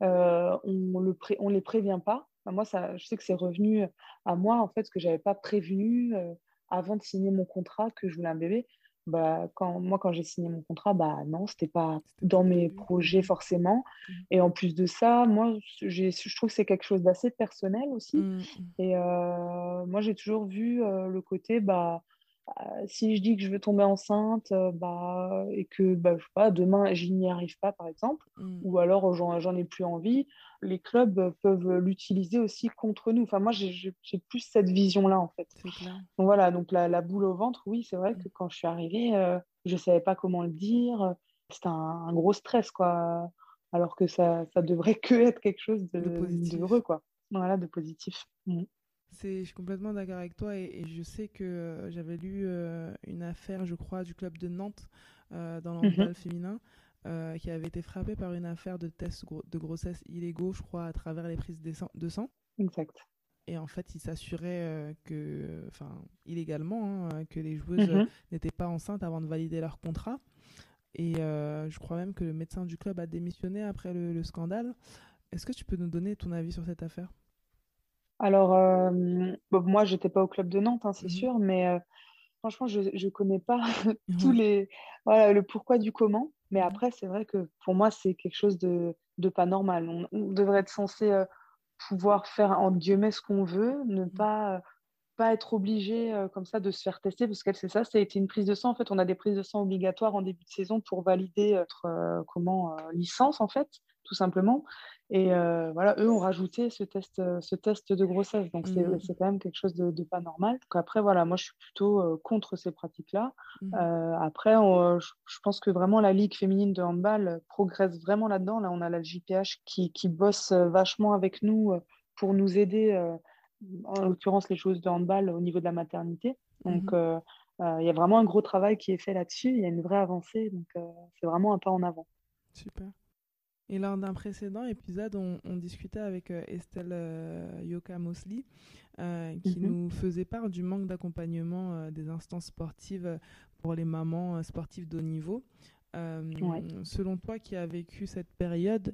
on le pré, on les prévient pas, moi ça, je sais que c'est revenu à moi en fait, que j'avais pas prévenu avant de signer mon contrat que je voulais un bébé bah, quand, moi, quand j'ai signé mon contrat, bah non, c'était pas dans mes projets forcément. Mmh. Et en plus de ça, moi, je trouve que c'est quelque chose d'assez personnel aussi. Mmh, Et euh, moi, j'ai toujours vu euh, le côté, bah, euh, si je dis que je veux tomber enceinte bah, et que bah, je sais pas, demain, je n'y arrive pas, par exemple, mmh. ou alors j'en ai plus envie, les clubs peuvent l'utiliser aussi contre nous. Enfin, moi, j'ai plus cette vision-là, en fait. Donc voilà, donc la, la, boule au ventre, oui, c'est vrai que quand je suis arrivée, euh, je ne savais pas comment le dire. C'était un, gros stress, quoi. Alors que ça, ça devrait [LAUGHS] que être quelque chose de, de heureux, quoi. Voilà, de positif. Je suis complètement d'accord avec toi et, je sais que euh, j'avais lu euh, une affaire, je crois, du club de Nantes dans l'handball mmh féminin euh, qui avait été frappé par une affaire de tests de grossesse illégaux, je crois, à travers les prises de sang. Exact. et en fait, il s'assurait que, enfin, illégalement, hein, que les joueuses Mhm. n'étaient pas enceintes avant de valider leur contrat. Et je crois même que le médecin du club a démissionné après le, le scandale. Est-ce que tu peux nous donner ton avis sur cette affaire? Alors, euh, bon, moi, j'étais pas au club de Nantes, hein, c'est Mhm. sûr, mais euh, franchement, je ne connais pas [LAUGHS] tous les, voilà, le pourquoi du comment. Mais après, c'est vrai que pour moi, c'est quelque chose de, de pas normal. On, on devrait être censé euh, pouvoir faire, en guillemets, ce qu'on veut, ne pas, euh, pas être obligé euh, comme ça de se faire tester, parce qu'elle, c'est ça, ça a été une prise de sang. En fait, on a des prises de sang obligatoires en début de saison pour valider notre comment, licence, en fait, tout simplement. Et euh, voilà, eux ont rajouté ce test, euh, ce test de grossesse. Donc, c'est c'est quand même quelque chose de, de pas normal. Donc, après, voilà, moi, je suis plutôt euh, contre ces pratiques-là. Euh, après, on- je, je pense que vraiment la Ligue féminine de handball progresse vraiment là-dedans. Là, on a la JPH qui, qui bosse vachement avec nous pour nous aider, en l'occurrence les joueuses de handball au niveau de la maternité. Donc, euh, il y a vraiment un gros travail qui est fait là-dessus. Il y a une vraie avancée. Donc, c'est vraiment un pas en avant. Super. Et lors d'un précédent épisode, on, on discutait avec euh, Estelle euh, Yoka Mosley, euh, qui Mhm. nous faisait part du manque d'accompagnement euh, des instances sportives pour les mamans sportives de haut niveau. Euh, Ouais. Selon toi, qui a vécu cette période,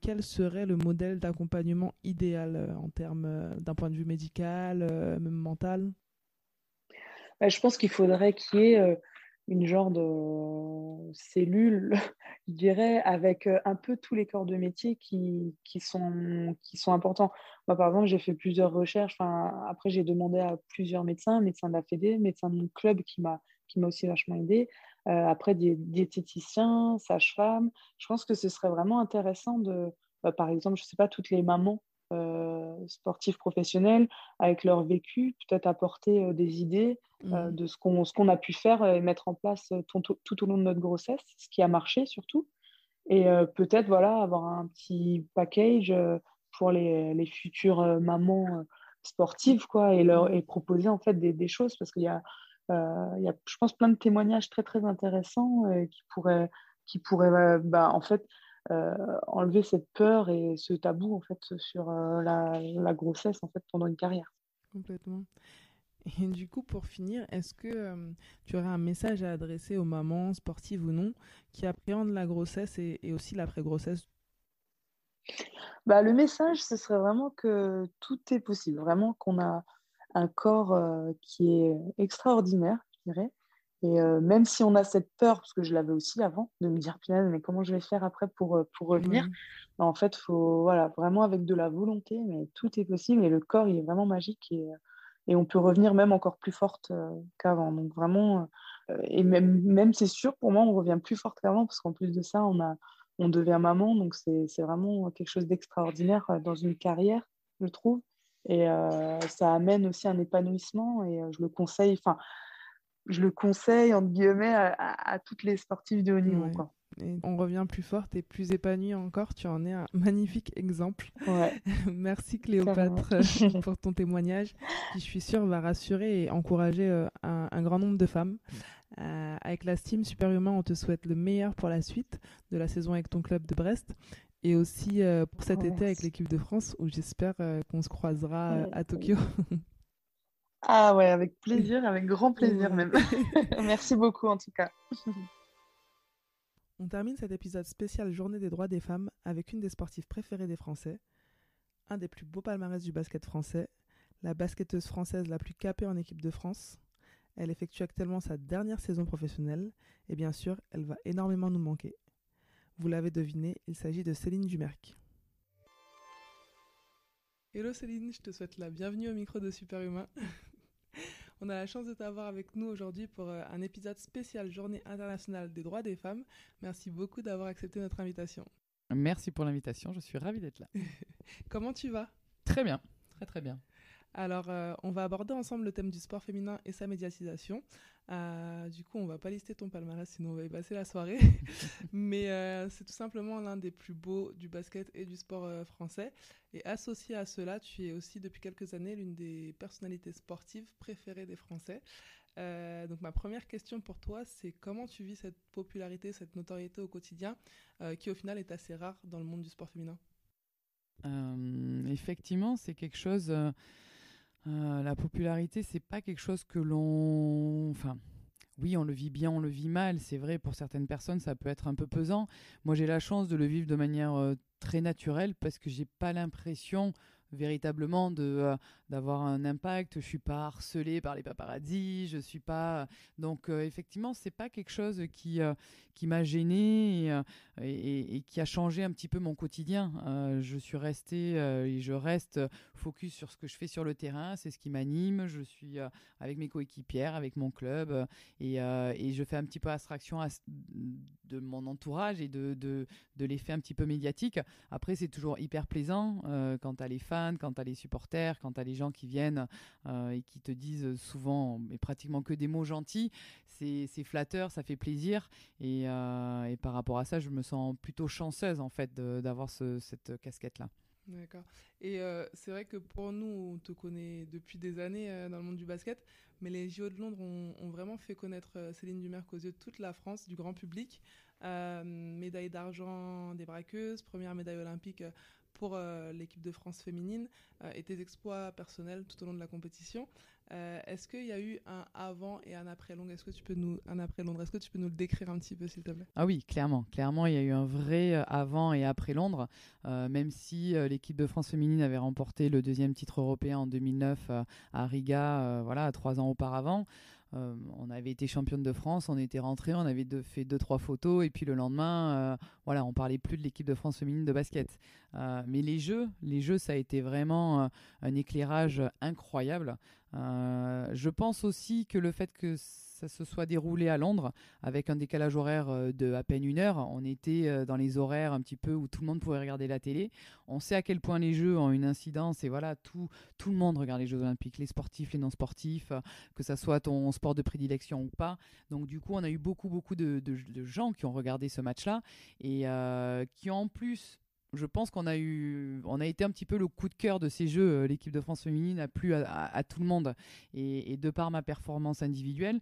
quel serait le modèle d'accompagnement idéal en termes d'un point de vue médical, même mental? Bah, je pense qu'il faudrait qu'il y ait une genre de cellule, [LAUGHS] je dirais, avec euh, un peu tous les corps de métier qui, qui sont, qui sont importants. Moi, par exemple, j'ai fait plusieurs recherches. Après, j'ai demandé à plusieurs médecins, médecins de la Fédé, médecin de mon club qui m'a qui m'a aussi vachement aidé. Euh, après, des diététiciens, sages-femmes. Je pense que ce serait vraiment intéressant de, bah, par exemple, je sais pas, toutes les mamans euh, sportives professionnelles avec leur vécu, peut-être apporter euh, des idées euh, Mhm. de ce qu'on a pu faire et mettre en place tout, au long de notre grossesse, ce qui a marché surtout. Et peut-être voilà, avoir un petit package pour les, les futures mamans sportives quoi, et, leur, et proposer en fait des, des choses parce qu'il y a, euh, y a, je pense, plein de témoignages très très intéressants euh, qui pourraient, qui pourraient bah, en fait, enlever cette peur et ce tabou en fait sur euh, la, la grossesse en fait pendant une carrière. Complètement. Et du coup, pour finir, est-ce que euh, tu aurais un message à adresser aux mamans, sportives ou non, qui appréhendent la grossesse et, et aussi l'après-grossesse? Bah, le message, ce serait vraiment que tout est possible, vraiment qu'on a un corps euh, qui est extraordinaire, je dirais. Et euh, même si on a cette peur, parce que je l'avais aussi avant, de me dire, punaise, mais comment je vais faire après pour, euh, pour revenir. Bah, En fait, faut, voilà, vraiment avec de la volonté, mais tout est possible et le corps, il est vraiment magique et, euh, et on peut revenir même encore plus forte euh, qu'avant. Donc vraiment, euh, et même, même c'est sûr, pour moi, on revient plus forte qu'avant parce qu'en plus de ça, on, a, on devient maman, donc c'est vraiment quelque chose d'extraordinaire dans une carrière, je trouve. Et ça amène aussi un épanouissement et je le conseille, enfin, je le conseille, entre guillemets, à, à- à toutes les sportives de haut niveau. Ouais. Quoi. Et on revient plus forte et plus épanouie encore. Tu en es un magnifique exemple. Ouais. [LAUGHS] Merci Cléopâtre [LAUGHS] pour ton témoignage qui, je suis sûre, va rassurer et encourager euh, un, un grand nombre de femmes. Euh, avec la Steam Superhumain, on te souhaite le meilleur pour la suite de la saison avec ton club de Brest et aussi euh, pour cet Oh, été avec l'équipe de France où j'espère qu'on se croisera Ouais. à Tokyo. [LAUGHS] Ah ouais, avec plaisir, avec grand plaisir même. [LAUGHS] Merci beaucoup en tout cas. On termine cet épisode spécial Journée des droits des femmes avec une des sportives préférées des Français, un des plus beaux palmarès du basket français, la basketteuse française la plus capée en équipe de France. Elle effectue actuellement sa dernière saison professionnelle et bien sûr, elle va énormément nous manquer. Vous l'avez deviné, il s'agit de Céline Dumerc. Hello Céline, je te souhaite la bienvenue au micro de Superhumain. On a la chance de t'avoir avec nous aujourd'hui pour euh, un épisode spécial Journée internationale des droits des femmes. Merci beaucoup d'avoir accepté notre invitation. Merci pour l'invitation, je suis ravie d'être là. [LAUGHS] Comment tu vas? Très bien, très très bien. Alors, euh, on va aborder ensemble le thème du sport féminin et sa médiatisation. Euh, du coup, on va pas lister ton palmarès, sinon on va y passer la soirée. [LAUGHS] Mais euh, c'est tout simplement l'un des plus beaux du basket et du sport français. Et associé à cela, tu es aussi depuis quelques années l'une des personnalités sportives préférées des Français. Donc ma première question pour toi, c'est comment tu vis cette popularité, cette notoriété au quotidien, qui au final est assez rare dans le monde du sport féminin? Effectivement, c'est quelque chose. La popularité, c'est pas quelque chose que l'on. Enfin, oui, on le vit bien, on le vit mal. C'est vrai, pour certaines personnes, ça peut être un peu pesant. Moi, j'ai la chance de le vivre de manière très naturelle parce que j'ai pas l'impression véritablement de euh, d'avoir un impact. Je suis pas harcelée par les paparazzis, je suis pas donc euh, effectivement c'est pas quelque chose qui euh, qui m'a gênée et, qui a changé un petit peu mon quotidien. je suis restée et je reste focus sur ce que je fais sur le terrain, c'est ce qui m'anime. Je suis avec mes coéquipières, avec mon club et, et je fais un petit peu abstraction de mon entourage et de, de, de l'effet un petit peu médiatique. Après c'est toujours hyper plaisant quand tu as les fans quand tu as les supporters, quand tu as les gens qui viennent euh, et qui te disent souvent, mais pratiquement que des mots gentils, c'est flatteur, ça fait plaisir. Euh, et, par rapport à ça, je me sens plutôt chanceuse en fait d'avoir cette casquette-là. D'accord. Et euh, c'est vrai que pour nous, on te connaît depuis des années dans le monde du basket, mais les JO de Londres ont, vraiment fait connaître Céline Dumerc aux yeux de toute la France, du grand public. médaille d'argent des braqueuses, première médaille olympique pour euh, l'équipe de France féminine euh, et tes exploits personnels tout au long de la compétition. Euh, est-ce qu'il y a eu un avant et un après Londres? Est-ce que tu peux nous un après Londres? Est-ce que tu peux nous le décrire un petit peu s'il te plaît? Ah oui, clairement, clairement, il y a eu un vrai avant et après Londres. même si l'équipe de France féminine avait remporté le deuxième titre européen en 2009 à Riga, voilà, trois ans auparavant. Euh, on avait été championne de France, on était rentré, on avait fait deux trois photos et puis le lendemain, euh, voilà, on parlait plus de l'équipe de France féminine de basket. Euh, mais les jeux, les jeux, ça a été vraiment un éclairage incroyable. je pense aussi que le fait que ça se soit déroulé à Londres avec un décalage horaire euh, de à peine une heure. On était euh, dans les horaires un petit peu où tout le monde pouvait regarder la télé. On sait à quel point les Jeux ont une incidence et voilà, tout, tout le monde regarde les Jeux Olympiques, les sportifs, les non-sportifs, euh, que ça soit ton sport de prédilection ou pas. Donc du coup, on a eu beaucoup, beaucoup de, gens qui ont regardé ce match-là et qui en plus je pense qu'on a eu, on a été un petit peu le coup de cœur de ces jeux. L'équipe de France féminine a plu à, tout le monde. et, de par ma performance individuelle,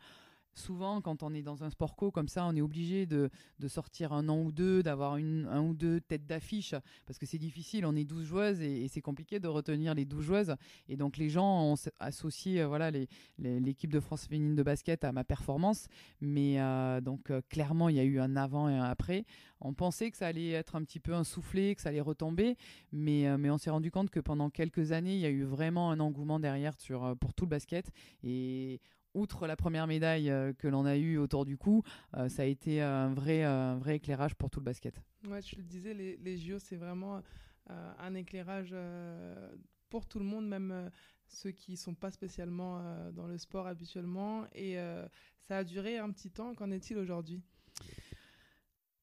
souvent, quand on est dans un sport co comme ça, on est obligé de, sortir un an ou deux, d'avoir un ou deux têtes d'affiche, parce que c'est difficile. On est 12 joueuses et, c'est compliqué de retenir les 12 joueuses. Et donc, les gens ont associé euh, voilà, l'équipe de France féminine de basket à ma performance. Mais euh, donc, euh, clairement, il y a eu un avant et un après. On pensait que ça allait être un petit peu un soufflé, que ça allait retomber, mais, mais on s'est rendu compte que pendant quelques années, il y a eu vraiment un engouement derrière sur, pour tout le basket. Et outre la première médaille euh, que l'on a eue autour du cou, euh, ça a été un vrai, un vrai éclairage pour tout le basket. Ouais, tu le disais, les, les JO, c'est vraiment euh, un éclairage pour tout le monde, même ceux qui ne sont pas spécialement dans le sport habituellement. Et ça a duré un petit temps. Qu'en est-il aujourd'hui?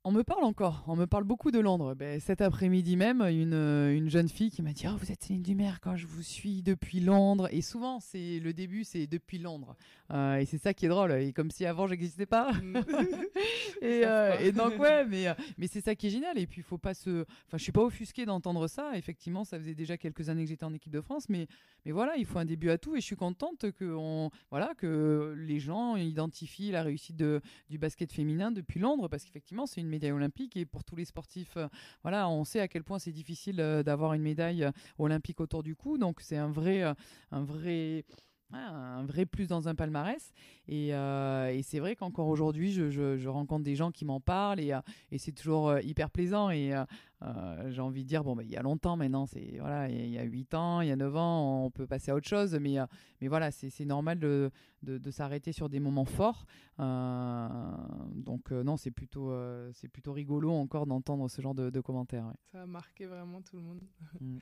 On me parle encore, on me parle beaucoup de Londres. Ben, cet après-midi même, une, une, jeune fille qui m'a dit oh, Vous êtes Céline Dumer quand je vous suis depuis Londres. Et souvent, c'est le début, c'est depuis Londres. Euh, et c'est ça qui est drôle. Et comme si avant, j'existais pas. Mm. [LAUGHS] [LAUGHS] et, euh, et, donc, ouais, mais, euh, [LAUGHS] mais c'est ça qui est génial. Et puis, il faut pas se. Enfin, je suis pas offusquée d'entendre ça. Effectivement, ça faisait déjà quelques années que j'étais en équipe de France. Mais, mais voilà, il faut un début à tout. Et je suis contente que, on, voilà, que les gens identifient la réussite de, du basket féminin depuis Londres. Parce qu'effectivement, c'est une médaille olympique et pour tous les sportifs, euh, on sait à quel point c'est difficile euh, d'avoir une médaille euh, olympique autour du cou. Donc c'est un vrai un vrai plus dans un palmarès. Et, et c'est vrai qu'encore aujourd'hui, je, je, rencontre des gens qui m'en parlent et, et c'est toujours hyper plaisant. Et euh, j'ai envie de dire, bon, bah, il y a longtemps maintenant, c'est voilà, il y a 8 ans, il y a 9 ans, on peut passer à autre chose, mais, euh, mais voilà, c'est normal de, de, de s'arrêter sur des moments forts. Euh, donc, non, c'est plutôt, c'est plutôt rigolo encore d'entendre ce genre de, de commentaires. Ça a marqué vraiment tout le monde. Mm.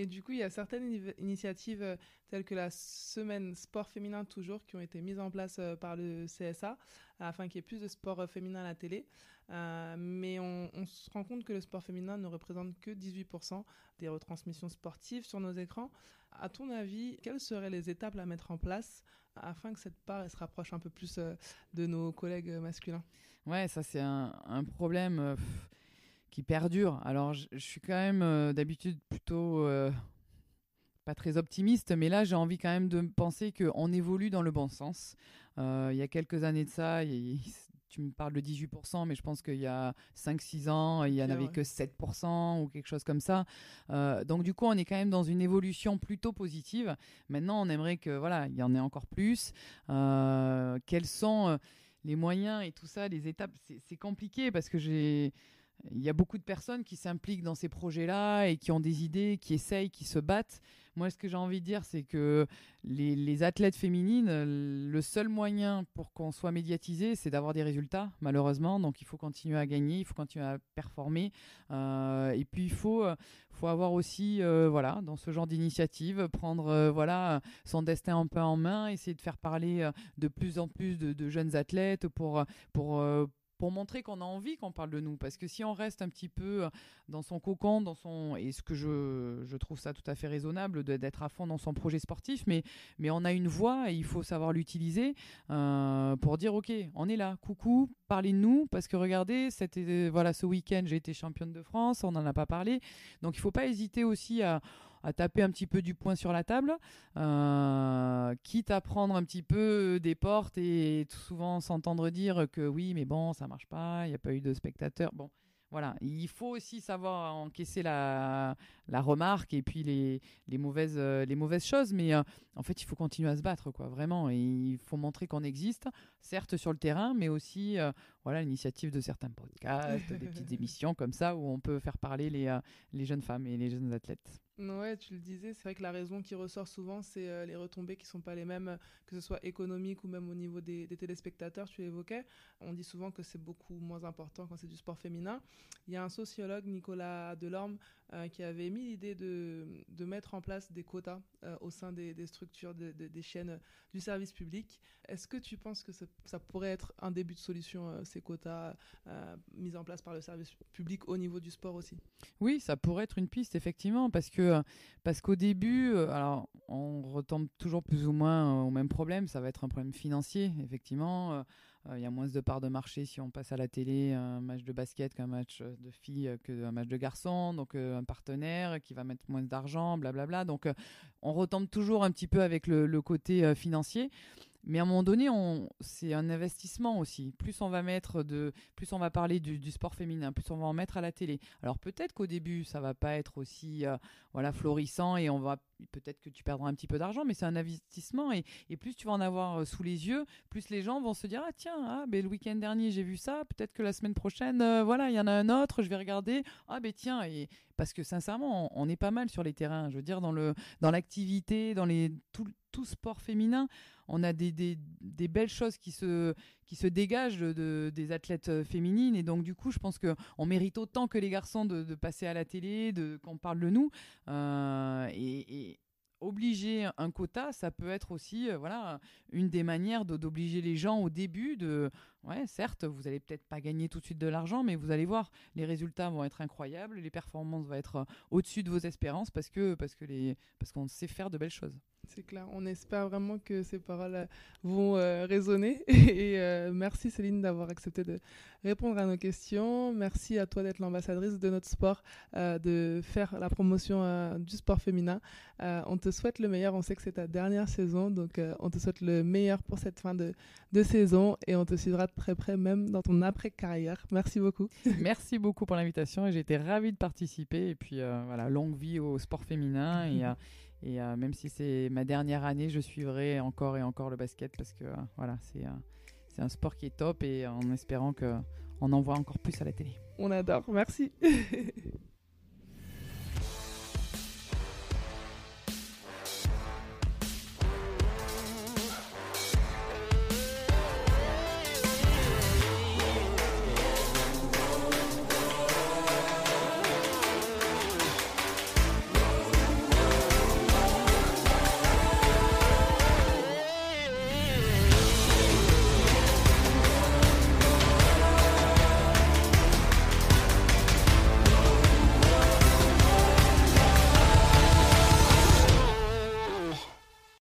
Et du coup, il y a certaines initiatives euh, telles que la semaine sport féminin toujours qui ont été mises en place euh, par le CSA afin qu'il y ait plus de sport euh, féminin à la télé. mais on, se rend compte que le sport féminin ne représente que 18% des retransmissions sportives sur nos écrans. À ton avis, quelles seraient les étapes à mettre en place afin que cette part se rapproche un peu plus de nos collègues masculins? Ouais, ça c'est un, un, problème qui perdure. Alors, je, suis quand même euh, d'habitude plutôt euh, pas très optimiste, mais là, j'ai envie quand même de penser qu'on évolue dans le bon sens. Euh, il y a quelques années de ça, tu me parles de 18%, mais je pense qu'il y a 5-6 ans, il n'y en avait que 7% ou quelque chose comme ça. Euh, donc du coup, on est quand même dans une évolution plutôt positive. Maintenant, on aimerait que voilà, il y en ait encore plus. Euh, quels sont les moyens et tout ça, les étapes? C'est compliqué parce que j'ai il y a beaucoup de personnes qui s'impliquent dans ces projets-là et qui ont des idées, qui essayent, qui se battent. Moi, ce que j'ai envie de dire, c'est que les, athlètes féminines, le seul moyen pour qu'on soit médiatisé, c'est d'avoir des résultats, malheureusement. Donc, il faut continuer à gagner, il faut continuer à performer. Euh, et puis, il faut, faut avoir aussi, euh, voilà, dans ce genre d'initiative, prendre euh, voilà, son destin un peu en main, essayer de faire parler de plus en plus de, jeunes athlètes pour, pour montrer qu'on a envie qu'on parle de nous. Parce que si on reste un petit peu euh, dans son cocon, dans son et ce que je, je trouve ça tout à fait raisonnable d'être à fond dans son projet sportif, mais mais on a une voix et il faut savoir l'utiliser euh, pour dire ok, on est là, coucou, parlez de nous parce que regardez, c'était voilà ce week-end j'ai été championne de France, on n'en a pas parlé, donc il faut pas hésiter aussi à à taper un petit peu du poing sur la table, euh, quitte à prendre un petit peu des portes et souvent s'entendre dire que oui, mais bon, ça marche pas, il n'y a pas eu de spectateurs. Bon, voilà, il faut aussi savoir encaisser la, la remarque et puis les, les, mauvaises, euh, les mauvaises choses, mais euh, en fait, il faut continuer à se battre, quoi, vraiment. Et il faut montrer qu'on existe, certes sur le terrain, mais aussi voilà l'initiative de certains podcasts, des petites [LAUGHS] émissions comme ça où on peut faire parler les, les jeunes femmes et les jeunes athlètes. Ouais, tu le disais, c'est vrai que la raison qui ressort souvent, c'est euh, les retombées qui sont pas les mêmes, que ce soit économiques ou même au niveau des, téléspectateurs, tu l'évoquais. On dit souvent que c'est beaucoup moins important quand c'est du sport féminin. Il y a un sociologue, Nicolas Delorme, euh, qui avait mis l'idée de, de, mettre en place des quotas euh, au sein des, des structures, des chaînes du service public. Est-ce que tu penses que ça, pourrait être un début de solution, ces quotas mis en place par le service public au niveau du sport aussi? Oui, ça pourrait être une piste, effectivement, parce que parce qu'au début, euh, alors on retombe toujours plus ou moins au même problème. Ça va être un problème financier, effectivement. Euh, euh, il y a moins de parts de marché si on passe à la télé un match de basket qu'un match de filles qu'un match de garçons. Donc un partenaire qui va mettre moins d'argent, blablabla. Donc on retombe toujours un petit peu avec le côté financier. Mais à un moment donné, c'est un investissement aussi. Plus on va mettre de, plus on va parler du, sport féminin, plus on va en mettre à la télé. Alors peut-être qu'au début, ça va pas être aussi, euh, voilà, florissant et on va peut-être que tu perdras un petit peu d'argent, mais c'est un investissement et, plus tu vas en avoir euh, sous les yeux, plus les gens vont se dire ah tiens, ah, ben, le week-end dernier j'ai vu ça, peut-être que la semaine prochaine, euh, voilà, il y en a un autre, je vais regarder. Ah ben tiens, parce que sincèrement, on, est pas mal sur les terrains. Je veux dire dans le dans l'activité, dans les tout, tout sport féminin on a des, des, belles choses qui se, qui se dégagent de, des athlètes euh, féminines. Et donc, du coup, je pense qu'on mérite autant que les garçons de, passer à la télé, de, qu'on parle de nous. Euh, et, obliger un quota, ça peut être aussi euh, voilà une des manières d'obliger les gens au début de ouais certes vous allez peut-être pas gagner tout de suite de l'argent mais vous allez voir les résultats vont être incroyables les performances vont être au-dessus de vos espérances parce que parce que les parce qu'on sait faire de belles choses. C'est clair. On espère vraiment que ces paroles euh, vont euh, résonner. [LAUGHS] Et euh, merci Céline d'avoir accepté de répondre à nos questions. Merci à toi d'être l'ambassadrice de notre sport, de faire la promotion du sport féminin. on te souhaite le meilleur. On sait que c'est ta dernière saison, donc on te souhaite le meilleur pour cette fin de, saison et on te suivra de très près même dans ton après-carrière. Merci beaucoup. [LAUGHS] Merci beaucoup pour l'invitation et j'ai été ravie de participer. Et puis voilà, longue vie au sport féminin et et euh, même si c'est ma dernière année, je suivrai encore et encore le basket parce que euh, voilà, euh, c'est un sport qui est top et en espérant qu'on en voit encore plus à la télé. On adore, merci. [LAUGHS]